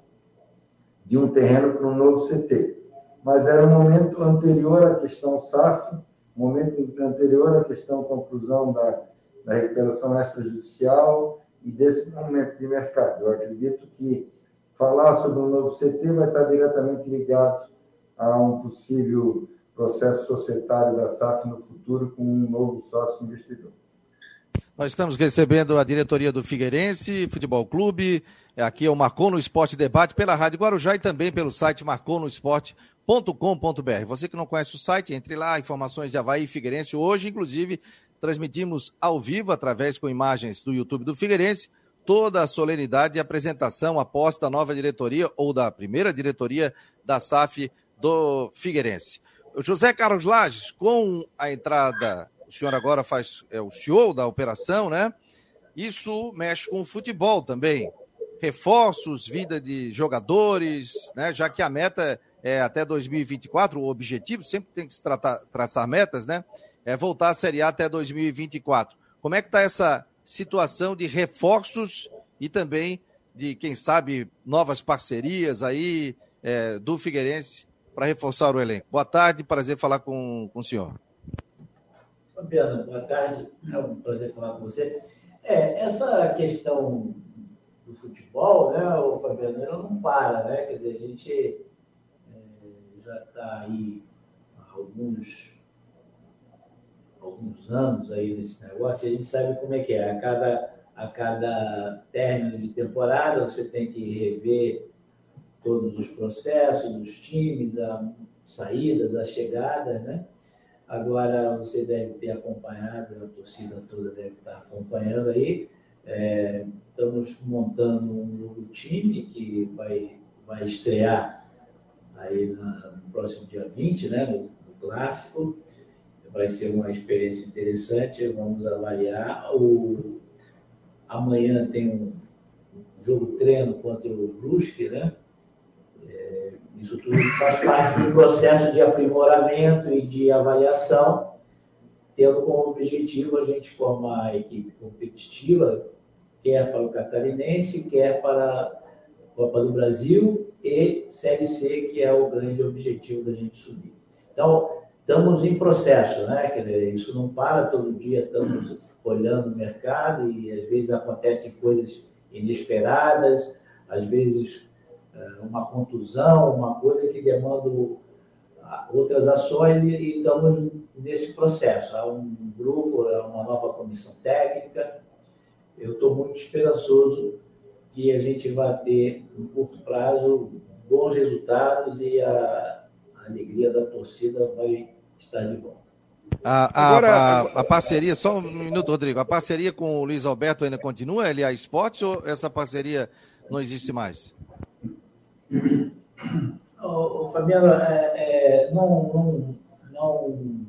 de um terreno para um novo CT. Mas era um momento anterior à questão SAF, momento anterior à questão conclusão da, da recuperação extrajudicial, e desse momento de mercado. Eu acredito que falar sobre um novo CT vai estar diretamente ligado a um possível processo societário da SAF no futuro com um novo sócio investidor. Nós estamos recebendo a diretoria do Figueirense Futebol Clube. Aqui é o Marcou no Esporte Debate pela Rádio Guarujá e também pelo site marconosport.com.br. Você que não conhece o site, entre lá, informações de Havaí e Figueirense. Hoje, inclusive, transmitimos ao vivo, através com imagens do YouTube do Figueirense, toda a solenidade e apresentação após da nova diretoria ou da primeira diretoria da SAF do Figueirense. José Carlos Lages, com a entrada o senhor agora faz é o CEO da operação, né? Isso mexe com o futebol também. Reforços, vida de jogadores, né? Já que a meta é até 2024, o objetivo sempre tem que se tratar, traçar metas, né? É voltar à Série A até 2024. Como é que está essa situação de reforços e também de, quem sabe, novas parcerias aí é, do Figueirense para reforçar o elenco? Boa tarde, prazer falar com, com o senhor. Fabiana, boa tarde. É um prazer falar com você. É, essa questão do futebol, né, o Fabiano, ela não para, né? Quer dizer, a gente é, já está aí há alguns, alguns anos aí nesse negócio e a gente sabe como é que é. A cada, a cada término de temporada você tem que rever todos os processos dos times, as saídas, as chegadas, né? Agora você deve ter acompanhado, a torcida toda deve estar acompanhando aí. É, estamos montando um novo time que vai, vai estrear aí na, no próximo dia 20, né, no, no, clássico. Vai ser uma experiência interessante. Vamos avaliar. O, amanhã tem um, jogo treino contra o Brusque, né? É, isso tudo faz parte do processo de aprimoramento e de avaliação, tendo como objetivo a gente formar a equipe competitiva, quer para o catarinense, quer para a Copa do Brasil e Série C, que é o grande objetivo da gente subir. Então, estamos em processo, né? Isso não para todo dia, estamos olhando o mercado e às vezes acontecem coisas inesperadas, às vezes é, uma contusão, uma coisa que demanda outras ações e, estamos nesse processo. Há um grupo, há uma nova comissão técnica. Eu estou muito esperançoso que a gente vai ter, no curto prazo, bons resultados e a alegria da torcida vai estar de volta. A, a, Agora, a, a, parceria, só um minuto, Rodrigo. A parceria com o Luiz Alberto ainda continua, LA Esportes, ou essa parceria não existe mais? O, o Fabiano, é, é, não, não, não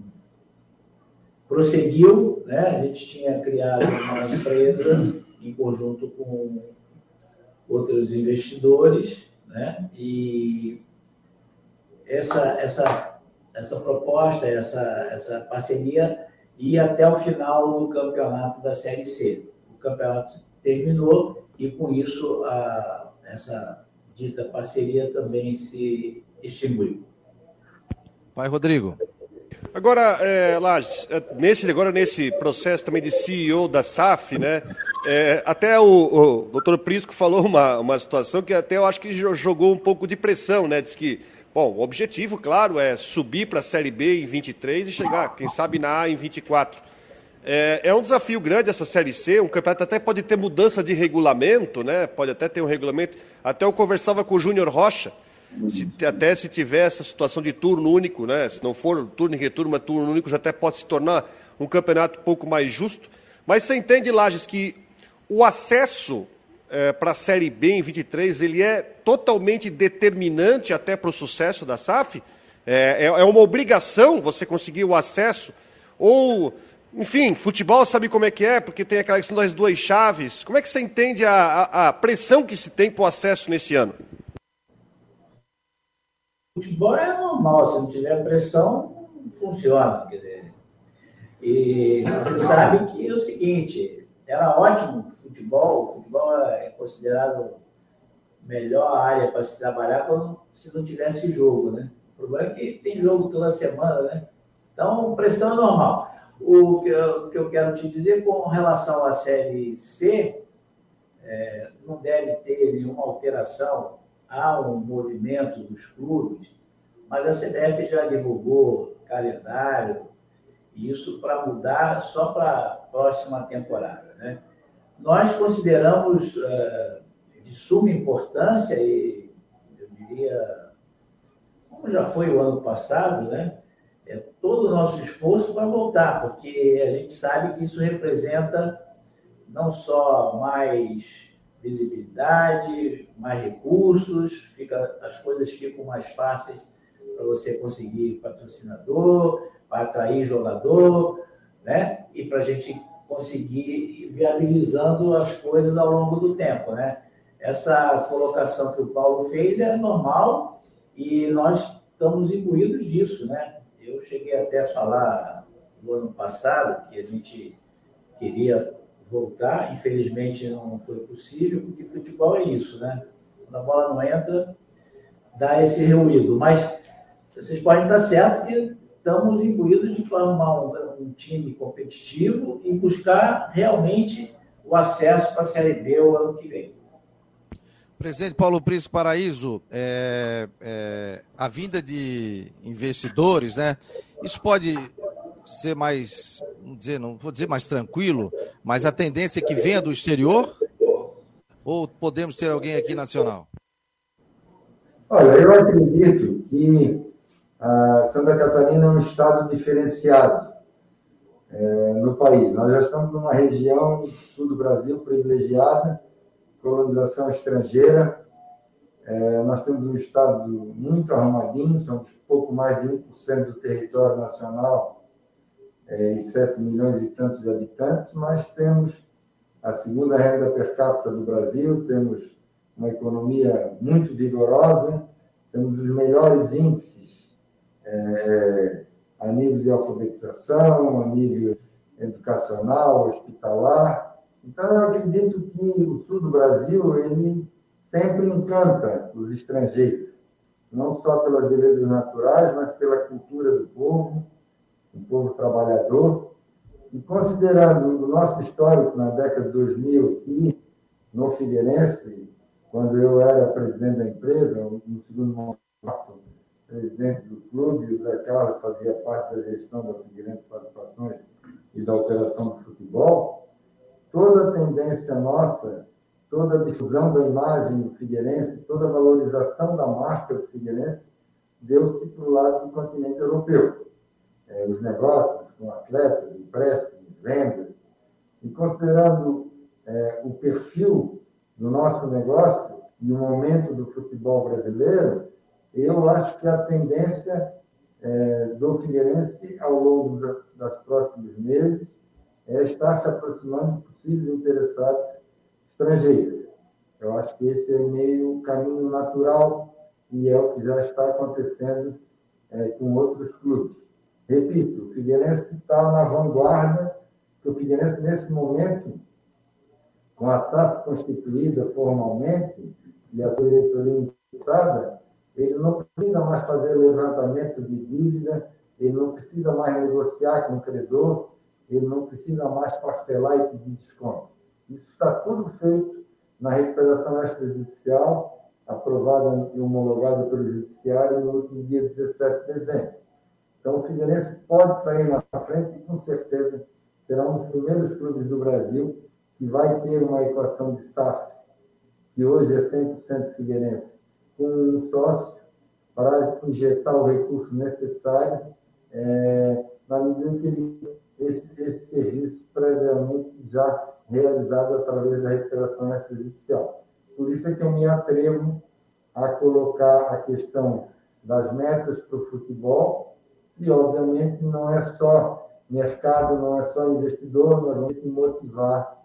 prosseguiu, né? A gente tinha criado uma empresa em conjunto com outros investidores, né? E essa, essa, essa proposta, essa, essa parceria ia até o final do campeonato da Série C. O campeonato terminou e, com isso, a, essa dita parceria também se extinguiu. Vai, Rodrigo. Agora, é, Lages, é, nesse, agora nesse processo também de CEO da SAF, né? É, até o, o doutor Prisco falou uma, uma situação que até eu acho que jogou um pouco de pressão, né? Diz que, bom, o objetivo, claro, é subir para a Série B em 23 e chegar, quem sabe, na A em 24. É, é, um desafio grande essa Série C, um campeonato até pode ter mudança de regulamento, né? Pode até ter um regulamento. Até eu conversava com o Júnior Rocha, se, até se tiver essa situação de turno único, né? Se não for turno e retorno, mas turno único já até pode se tornar um campeonato um pouco mais justo. Mas você entende, Lages, que o acesso é, para a Série B em 23 ele é totalmente determinante até para o sucesso da SAF? É, é, é uma obrigação você conseguir o acesso? Ou enfim, futebol sabe como é que é, porque tem aquela questão das duas chaves. Como é que você entende a, a, a pressão que se tem para o acesso nesse ano? Futebol é normal, se não tiver pressão, não funciona. Quer dizer. E você sabe que é o seguinte, era ótimo futebol, o futebol é considerado a melhor área para se trabalhar quando se não tivesse jogo, né? O problema é que tem jogo toda semana, né? Então, pressão é normal. O que eu, que eu quero te dizer com relação à Série C, é, não deve ter nenhuma alteração. Há um movimento dos clubes, mas a CBF já divulgou calendário, isso para mudar, só para próxima temporada. Né? Nós consideramos uh, de suma importância, e eu diria, como já foi o ano passado, né? é todo o nosso esforço para voltar, porque a gente sabe que isso representa não só mais visibilidade, mais recursos, fica, as coisas ficam mais fáceis para você conseguir patrocinador, para atrair jogador, né? E para a gente conseguir ir viabilizando as coisas ao longo do tempo, né? Essa colocação que o Paulo fez é normal e nós estamos imbuídos disso, né? Eu cheguei até a falar no ano passado que a gente queria voltar, infelizmente não foi possível, porque futebol é isso, né? Quando a bola não entra, dá esse ruído. Mas vocês podem estar certos que estamos imbuídos de formar um, um, time competitivo e buscar realmente o acesso para a Série B o ano que vem. Presidente Paulo Prisco Paraíso, é, é, a vinda de investidores, né? Isso pode ser mais, vamos dizer, não vou dizer mais tranquilo, mas a tendência é que venha do exterior? Ou podemos ter alguém aqui nacional? Olha, eu acredito que a Santa Catarina é um estado diferenciado é, no país. Nós já estamos numa região sul do Brasil privilegiada, colonização estrangeira. É, nós temos um estado muito arrumadinho, somos pouco mais de 1% do território nacional é, e 7 milhões e tantos de habitantes, mas temos a segunda renda per capita do Brasil, temos uma economia muito vigorosa, temos os melhores índices é, a nível de alfabetização, a nível educacional, hospitalar. Então, eu acredito que o sul do Brasil, ele sempre encanta os estrangeiros, não só pelas belezas naturais, mas pela cultura do povo, um povo trabalhador. E considerando o nosso histórico na década de 2000 aqui, no Figueirense, quando eu era presidente da empresa, no segundo mandato, presidente do clube, o Zé Carlos fazia parte da gestão da Figueirense Participações e da operação do futebol, toda a tendência nossa, toda a difusão da imagem do Figueirense, toda a valorização da marca do Figueirense, deu-se para o lado do continente europeu. É, os negócios com atletas, empréstimos, vendas, e considerando é, o perfil do nosso negócio e o momento do futebol brasileiro, eu acho que a tendência é, do Figueirense ao longo das das próximos meses é estar se aproximando de possíveis interessados estrangeiros. Eu acho que esse é meio caminho natural e é o que já está acontecendo é, com outros clubes. Repito, o Figueirense está na vanguarda, o Figueirense, nesse momento, com a SAF constituída formalmente e a sua diretoria impulsada, ele não precisa mais fazer levantamento de dívida, ele não precisa mais negociar com o credor, ele não precisa mais parcelar e pedir desconto. Isso está tudo feito na recuperação extrajudicial, aprovada e homologada pelo Judiciário no último dia 17 de dezembro. Então, o Figueirense pode sair na frente e, com certeza, será um dos primeiros clubes do Brasil que vai ter uma equação de SAF, que hoje é 100% Figueirense, com um sócio para injetar o recurso necessário é, na medida que ele, esse, esse serviço previamente já realizado através da recuperação extrajudicial. Por isso é que eu me atrevo a colocar a questão das metas para o futebol e, obviamente, não é só mercado, não é só investidor, nós vamos motivar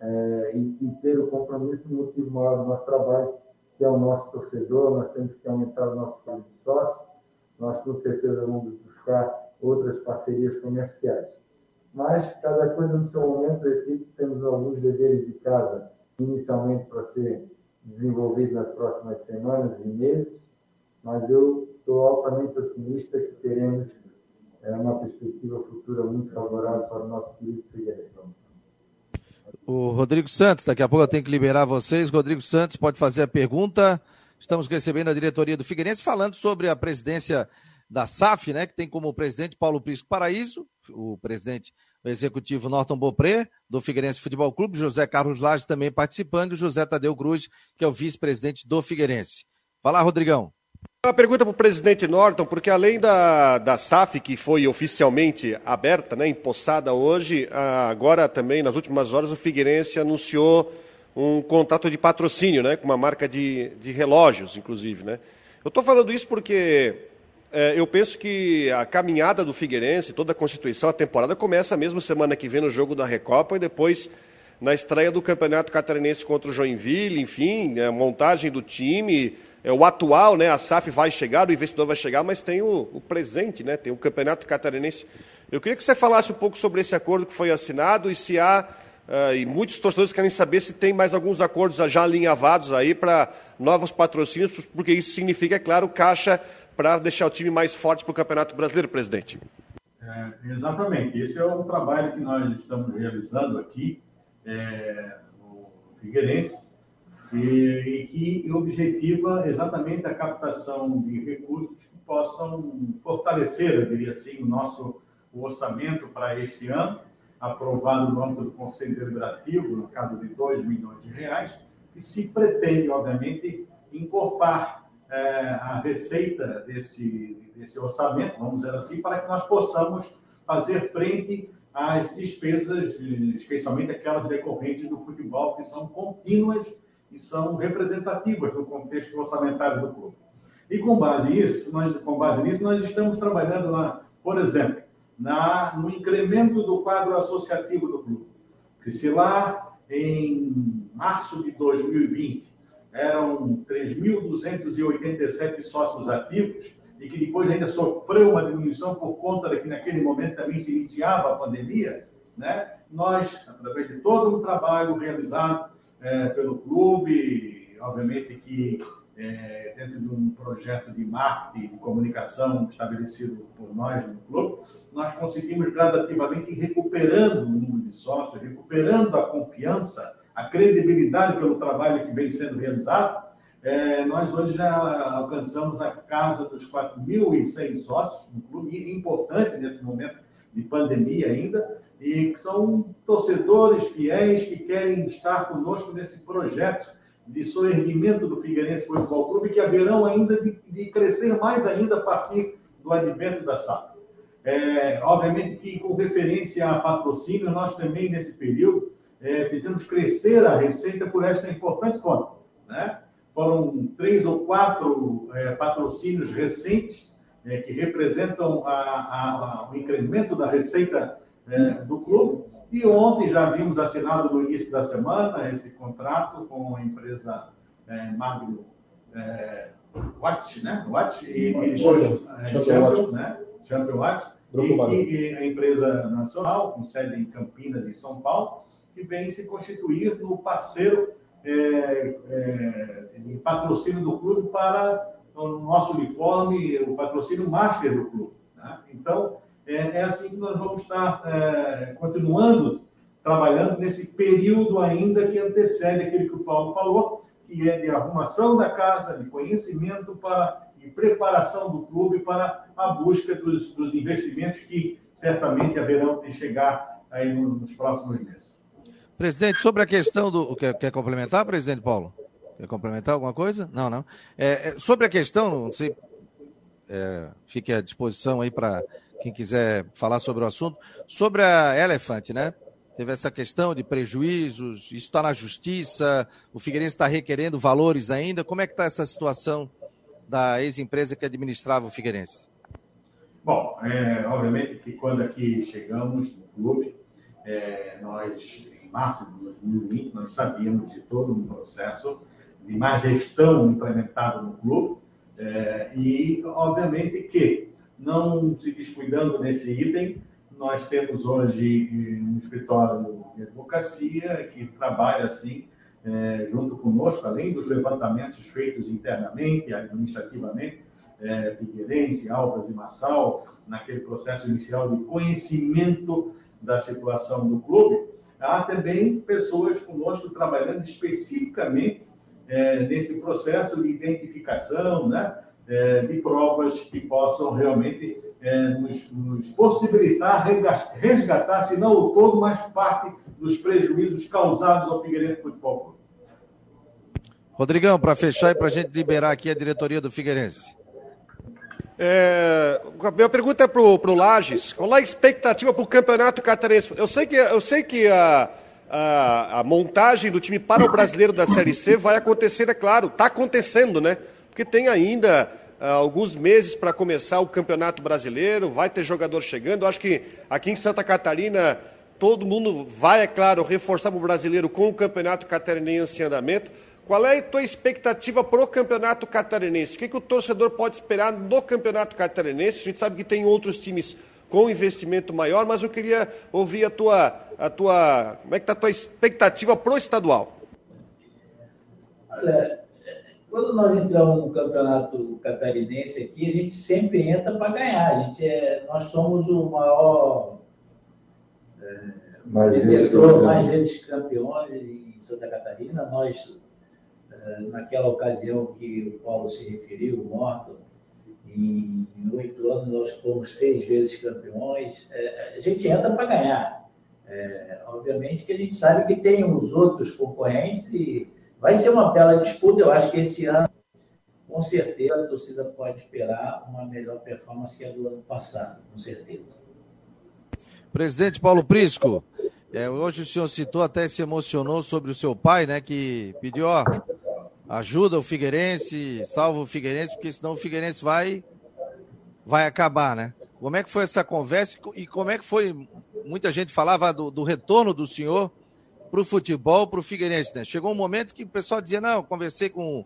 é, e, e, ter o compromisso do motivo maior do nosso trabalho, que é o nosso torcedor, nós temos que aumentar o nosso plano de sócio, nós com certeza vamos buscar outras parcerias comerciais. Mas cada coisa no seu momento, repito, temos alguns deveres de casa, inicialmente para ser desenvolvidos nas próximas semanas e meses, mas eu estou altamente otimista que teremos é, uma perspectiva futura muito favorável para o nosso querido Figueiredo. O Rodrigo Santos, daqui a pouco eu tenho que liberar vocês. Rodrigo Santos pode fazer a pergunta. Estamos recebendo a diretoria do Figueirense falando sobre a presidência da SAF, né, que tem como presidente Paulo Prisco Paraíso, o presidente o executivo Norton Bopré, do Figueirense Futebol Clube, José Carlos Lages também participando, e José Tadeu Cruz, que é o vice-presidente do Figueirense. Fala, Rodrigão. Uma pergunta para o presidente Norton, porque além da, da SAF, que foi oficialmente aberta, né, empossada hoje, agora também, nas últimas horas, o Figueirense anunciou um contrato de patrocínio, né, com uma marca de, de relógios, inclusive. Né? Eu estou falando isso porque é, eu penso que a caminhada do Figueirense, toda a constituição, a temporada começa mesmo semana que vem no jogo da Recopa e depois na estreia do Campeonato Catarinense contra o Joinville, enfim, a montagem do time é, o atual, né, a SAF vai chegar, o investidor vai chegar, mas tem o, o presente, né, tem o Campeonato Catarinense. Eu queria que você falasse um pouco sobre esse acordo que foi assinado e se há, uh, e muitos torcedores querem saber se tem mais alguns acordos já alinhavados aí para novos patrocínios, porque isso significa, é claro, caixa para deixar o time mais forte para o Campeonato Brasileiro, presidente. É, exatamente. Esse é o trabalho que nós estamos realizando aqui é, no Figueirense e, e que objetiva exatamente a captação de recursos que possam fortalecer, eu diria assim, o nosso o orçamento para este ano, aprovado no âmbito do Conselho Deliberativo, no caso de 2 milhões de reais, e se pretende, obviamente, incorporar é, a receita desse, desse orçamento, vamos dizer assim, para que nós possamos fazer frente às despesas, especialmente aquelas decorrentes do futebol, que são contínuas e são representativas do contexto orçamentário do clube. E com base nisso, nós, com base nisso, nós estamos trabalhando, lá, por exemplo, na, no incremento do quadro associativo do clube. Que se lá em março de 2020 eram 3.287 sócios ativos e que depois ainda sofreu uma diminuição por conta de que naquele momento também se iniciava a pandemia, né? nós, através de todo um trabalho realizado é, pelo clube, obviamente que é, dentro de um projeto de marketing, de comunicação estabelecido por nós no clube, nós conseguimos gradativamente ir recuperando o número de sócios, recuperando a confiança, a credibilidade pelo trabalho que vem sendo realizado. É, nós hoje já alcançamos a casa dos 4.100 sócios no clube, importante nesse momento de pandemia ainda, e que são torcedores fiéis que querem estar conosco nesse projeto de soerguimento do Figueirense Futebol Clube, que haverão ainda de, de, crescer mais ainda a partir do advento da SAP. É, obviamente que com referência a patrocínio, nós também nesse período é, fizemos crescer a receita por esta importante conta. Né? Foram três ou quatro é, patrocínios recentes é, que representam a, a, a, o incremento da receita é, do clube. E ontem já vimos assinado no início da semana esse contrato com a empresa é, Magno é, Watch, né? Watch e, e Champion, é, Champion, né? Champion Watch. E, e, a empresa nacional, com sede em Campinas e São Paulo, que vem se constituir no parceiro é, é, de patrocínio do clube para o nosso uniforme, o patrocínio master do clube. Né? Então, é, é, assim que nós vamos estar é, continuando trabalhando nesse período ainda que antecede aquele que o Paulo falou, que é de arrumação da casa, de conhecimento para e preparação do clube para a busca dos, dos investimentos que certamente haverão de chegar aí nos próximos meses. Presidente, sobre a questão do. Quer, quer complementar, presidente Paulo? Quer complementar alguma coisa? Não, não. É, é sobre a questão, não sei, é, fique à disposição aí para quem quiser falar sobre o assunto, sobre a Elefante, né? Teve essa questão de prejuízos, isso está na justiça, o Figueirense está requerendo valores ainda. Como é que está essa situação da ex-empresa que administrava o Figueirense? Bom, é, obviamente que quando aqui chegamos no clube, é, nós, em março de 2020, nós sabíamos de todo um processo de má gestão implementado no clube, é, e obviamente que não se descuidando nesse item, nós temos hoje eh, um escritório de advocacia que trabalha assim é, junto conosco, além dos levantamentos feitos internamente, administrativamente, é, Figueirense, Alves e Massal, naquele processo inicial de conhecimento da situação do clube, há também pessoas conosco trabalhando especificamente é, nesse processo de identificação, né? É, de provas que possam realmente é, nos, nos, possibilitar resgatar, se não o todo, mas parte dos prejuízos causados ao Figueirense Futebol Clube. Rodrigão, para fechar e para a gente liberar aqui a diretoria do Figueirense. É, a minha pergunta é para o Lages. Qual é a expectativa para o campeonato catarense? Eu sei que, eu sei que a, a, a, montagem do time para o brasileiro da Série C vai acontecer, é claro. Está acontecendo, né? Porque tem ainda alguns meses para começar o campeonato brasileiro, vai ter jogador chegando. Acho que aqui em Santa Catarina todo mundo vai, é claro, reforçar o brasileiro com o campeonato catarinense em andamento. Qual é a tua expectativa para o campeonato catarinense? O que, que o torcedor pode esperar no campeonato catarinense? A gente sabe que tem outros times com investimento maior, mas eu queria ouvir a tua, a tua como é que está a tua expectativa para o estadual? Olha, quando nós entramos no campeonato catarinense aqui, a gente sempre entra para ganhar. A gente é, nós somos o maior é, mais, vezes, mais vezes campeões em Santa Catarina. Nós eh, naquela ocasião que o Paulo se referiu, o Morton, em oito anos nós fomos seis vezes campeões. Eh, a gente entra para ganhar. É, obviamente que a gente sabe que tem os outros concorrentes e vai ser uma bela disputa. Eu acho que esse ano, com certeza, a torcida pode esperar uma melhor performance que a do ano passado, com certeza. Presidente Paulo Prisco, é, hoje o senhor citou, até se emocionou sobre o seu pai, né, que pediu, ó, ajuda o Figueirense, salva o Figueirense, porque senão o Figueirense vai vai acabar, né? Como é que foi essa conversa e como é que foi? Muita gente falava do, do retorno do senhor para o futebol, para o Figueirense, né? Chegou um momento que o pessoal dizia, não, conversei com,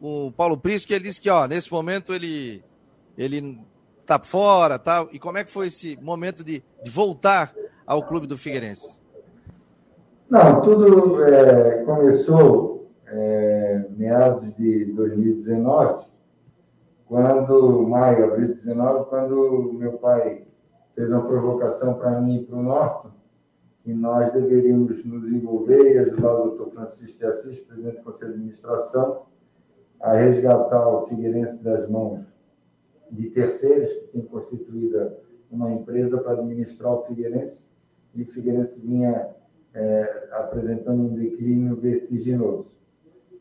o Paulo Prisco, que ele disse que, ó, nesse momento ele ele tá fora. Tá? E como é que foi esse momento de, de voltar ao clube do Figueirense? Não, tudo é, começou é, meados de 2019, quando, maio, abril de 2019, quando meu pai fez uma provocação para mim e para o Norton, que nós deveríamos nos envolver e ajudar o doutor Francisco de Assis, presidente do Conselho de Administração, a resgatar o Figueirense das mãos de terceiros, que tem constituída uma empresa para administrar o Figueirense, e o Figueirense vinha é, apresentando um declínio vertiginoso.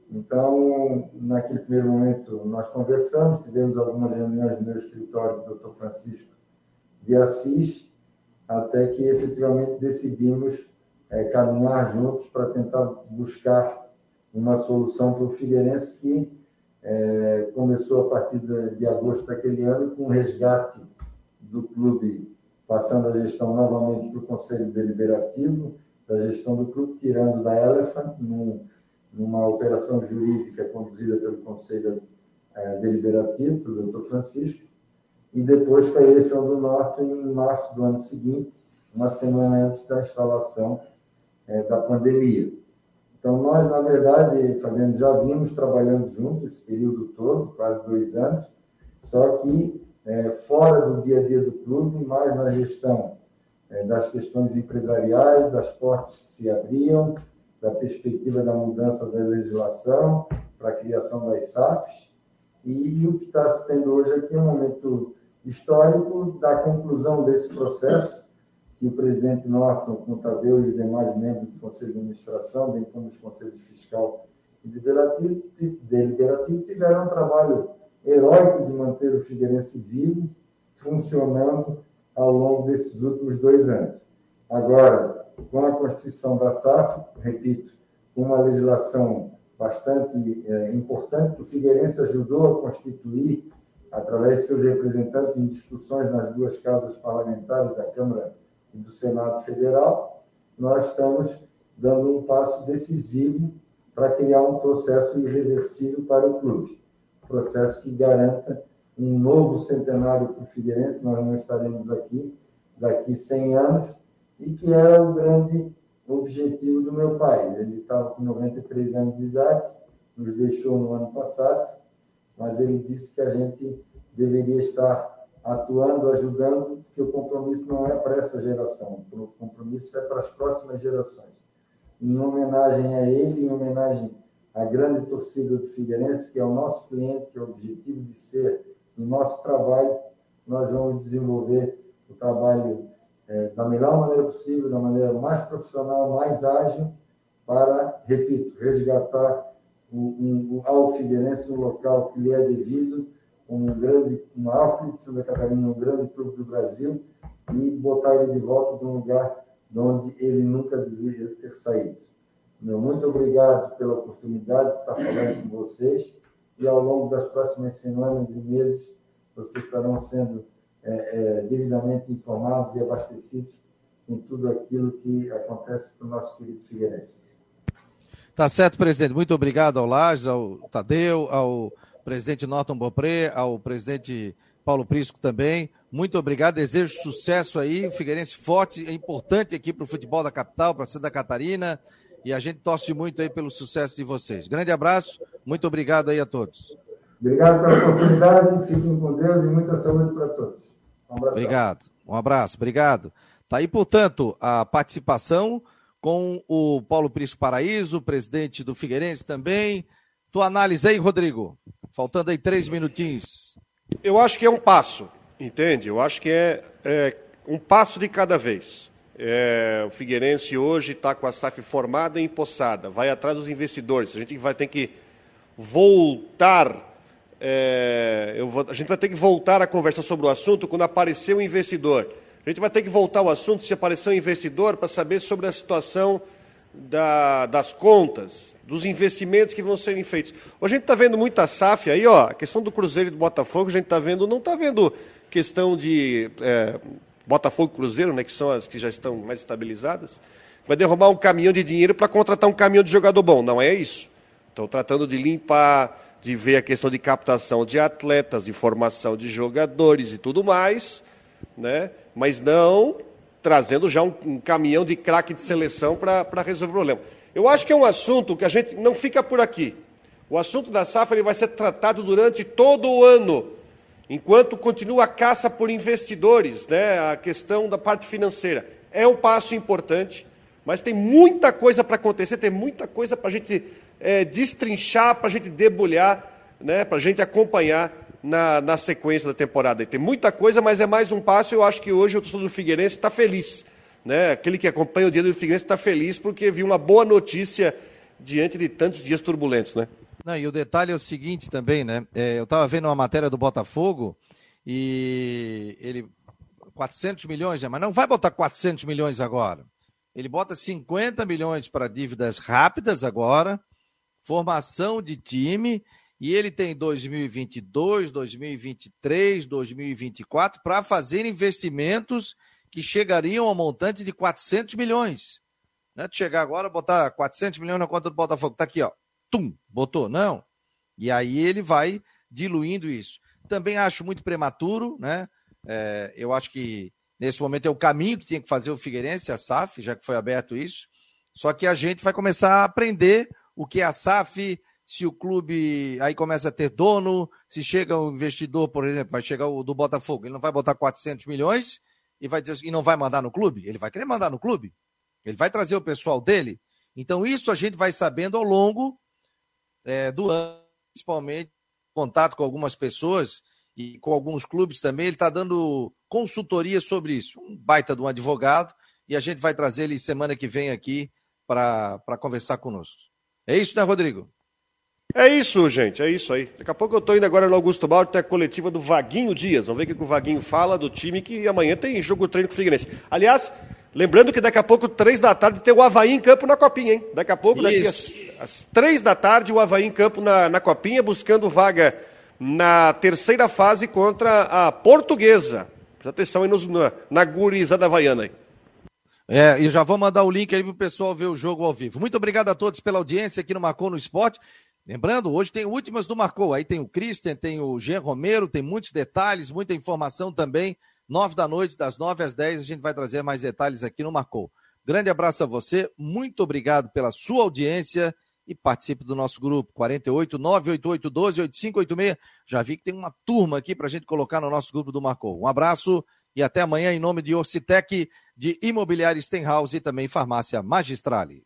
Então, naquele primeiro momento, nós conversamos, tivemos algumas reuniões no meu escritório do Dr. Francisco de Assis, até que efetivamente decidimos é, caminhar juntos para tentar buscar uma solução para o Figueirense que é, começou a partir de, de, agosto daquele ano com o resgate do clube, passando a gestão novamente para o Conselho Deliberativo, da gestão do clube, tirando da Elephant, num numa operação jurídica conduzida pelo Conselho eh, Deliberativo, pelo doutor Francisco, e depois para a eleição do Norte em março do ano seguinte, uma semana antes da instalação eh, da pandemia. Então, nós, na verdade, Fabiano, já vimos trabalhando juntos esse período todo, quase dois anos, só que eh, fora do dia a dia do clube, mais na gestão das questões empresariais, das portas que se abriam, da perspectiva da mudança da legislação para a criação das SAFs, e, e o que está se tendo hoje aqui é um momento histórico da conclusão desse processo, que o presidente Norton, com Tadeu e os demais membros do Conselho de Administração, bem como os Conselhos Fiscal e Deliberativo, deliberativo tiveram um trabalho heróico de manter o Figueirense vivo, funcionando ao longo desses últimos dois anos. Agora, com a constituição da SAF, repito, com uma legislação bastante é, importante, o Figueirense ajudou a constituir, através de seus representantes em discussões nas duas casas parlamentares da Câmara e do Senado Federal, nós estamos dando um passo decisivo para criar um processo irreversível para o clube. Processo que garanta um novo centenário para o Figueirense, nós não estaremos aqui daqui 100 anos, e que era o grande objetivo do meu pai. Ele estava com 93 anos de idade, nos deixou no ano passado, mas ele disse que a gente deveria estar atuando, ajudando, porque o compromisso não é para essa geração, o compromisso é para as próximas gerações. Em homenagem a ele, em homenagem à grande torcida do Figueirense, que é o nosso cliente, que é o objetivo de ser o nosso trabalho, nós vamos desenvolver o trabalho é, da melhor maneira possível, da maneira mais profissional, mais ágil, para, repito, resgatar um, ao Figueirense no local que lhe é devido, um grande, um clube de Santa Catarina, um grande clube do Brasil, e botar ele de volta no lugar de onde ele nunca deveria ter saído. Meu muito obrigado pela oportunidade de estar falando com vocês e ao longo das próximas semanas e meses vocês estarão sendo é, é, devidamente informados e abastecidos com tudo aquilo que acontece com o nosso querido Figueirense. Tá certo, presidente. Muito obrigado ao Lages, ao Tadeu, ao presidente Norton Bopré, ao presidente Paulo Prisco também. Muito obrigado, desejo sucesso aí. O Figueirense forte, é importante aqui para o futebol da capital, para Santa Catarina. E a gente torce muito aí pelo sucesso de vocês. Grande abraço, muito obrigado aí a todos. Obrigado pela oportunidade, fiquem com Deus e muita saúde para todos. Um abraço. Obrigado, um abraço, obrigado. Tá aí, portanto, a participação com o Paulo Prisco Paraíso, presidente do Figueirense também. Tua análise aí, Rodrigo. Faltando aí três minutinhos. Eu acho que é um passo, entende? Eu acho que é, é um passo de cada vez. É, o Figueirense hoje está com a SAF formada e empossada, vai atrás dos investidores. A gente vai ter que voltar. É, vou, a gente vai ter que voltar a conversar sobre o assunto quando aparecer o um investidor. A gente vai ter que voltar ao assunto se aparecer um investidor para saber sobre a situação da, das contas, dos investimentos que vão serem feitos. Hoje a gente está vendo muita SAF aí, ó, a questão do Cruzeiro e do Botafogo, a gente está vendo, não está vendo questão de é, Botafogo e Cruzeiro, né, que são as que já estão mais estabilizadas. Vai derrubar um caminhão de dinheiro para contratar um caminhão de jogador bom. Não é isso. Estão tratando de limpar, de ver a questão de captação de atletas, de formação de jogadores e tudo mais, né? Mas não trazendo já um, um caminhão de craque de seleção para resolver o problema. Eu acho que é um assunto que a gente não fica por aqui. O assunto da safra ele vai ser tratado durante todo o ano, enquanto continua a caça por investidores, né, a questão da parte financeira. É um passo importante, mas tem muita coisa para acontecer, tem muita coisa para a gente é, destrinchar, para a gente debulhar, né, para a gente acompanhar na, na sequência da temporada. Tem muita coisa, mas é mais um passo. Eu acho que hoje o torcedor do Figueirense está feliz. Né? Aquele que acompanha o dia do Figueirense está feliz porque viu uma boa notícia diante de tantos dias turbulentos. Né? Não, e o detalhe é o seguinte também, né? É, eu estava vendo uma matéria do Botafogo e ele. 400 milhões, né? mas não vai botar 400 milhões agora. Ele bota 50 milhões para dívidas rápidas agora, formação de time e ele tem 2022, 2023, 2024 para fazer investimentos que chegariam ao montante de 400 milhões. Não é chegar agora botar 400 milhões na conta do Botafogo. Tá aqui, ó. Tum, botou. Não. E aí ele vai diluindo isso. Também acho muito prematuro, né? É, eu acho que nesse momento é o caminho que tem que fazer o Figueirense, a SAF, já que foi aberto isso. Só que a gente vai começar a aprender o que é a SAF, se o clube aí começa a ter dono, se chega um investidor, por exemplo, vai chegar o do Botafogo, ele não vai botar 400 milhões e vai dizer e não vai mandar no clube? Ele vai querer mandar no clube. Ele vai trazer o pessoal dele. Então isso a gente vai sabendo ao longo é, do ano, principalmente contato com algumas pessoas e com alguns clubes também. Ele está dando consultoria sobre isso. Um baita de um advogado e a gente vai trazer ele semana que vem aqui para conversar conosco. É isso, né, Rodrigo? É isso, gente, é isso aí. Daqui a pouco eu estou indo agora no Augusto Bauer, tem a coletiva do Vaguinho Dias. Vamos ver o que o Vaguinho fala do time que amanhã tem jogo treino com o Figueirense. Aliás, lembrando que daqui a pouco, três da tarde, tem o Havaí em campo na Copinha, hein? Daqui a pouco, daqui às, às três da tarde, o Havaí em campo na, na Copinha, buscando vaga na terceira fase contra a Portuguesa. Presta atenção aí nos, na, na gurizada havaiana aí. É, e já vou mandar o link aí para o pessoal ver o jogo ao vivo. Muito obrigado a todos pela audiência aqui no Marcou no Esporte. Lembrando, hoje tem últimas do Marcou. Aí tem o Christian, tem o Jean Romero, tem muitos detalhes, muita informação também. Nove da noite, das nove às dez, a gente vai trazer mais detalhes aqui no Marcou. Grande abraço a você, muito obrigado pela sua audiência e participe do nosso grupo 48 988 12 8586. Já vi que tem uma turma aqui para a gente colocar no nosso grupo do Marcou. Um abraço e até amanhã em nome de Orcitec, de Imobiliária Stenhouse e também Farmácia Magistrale.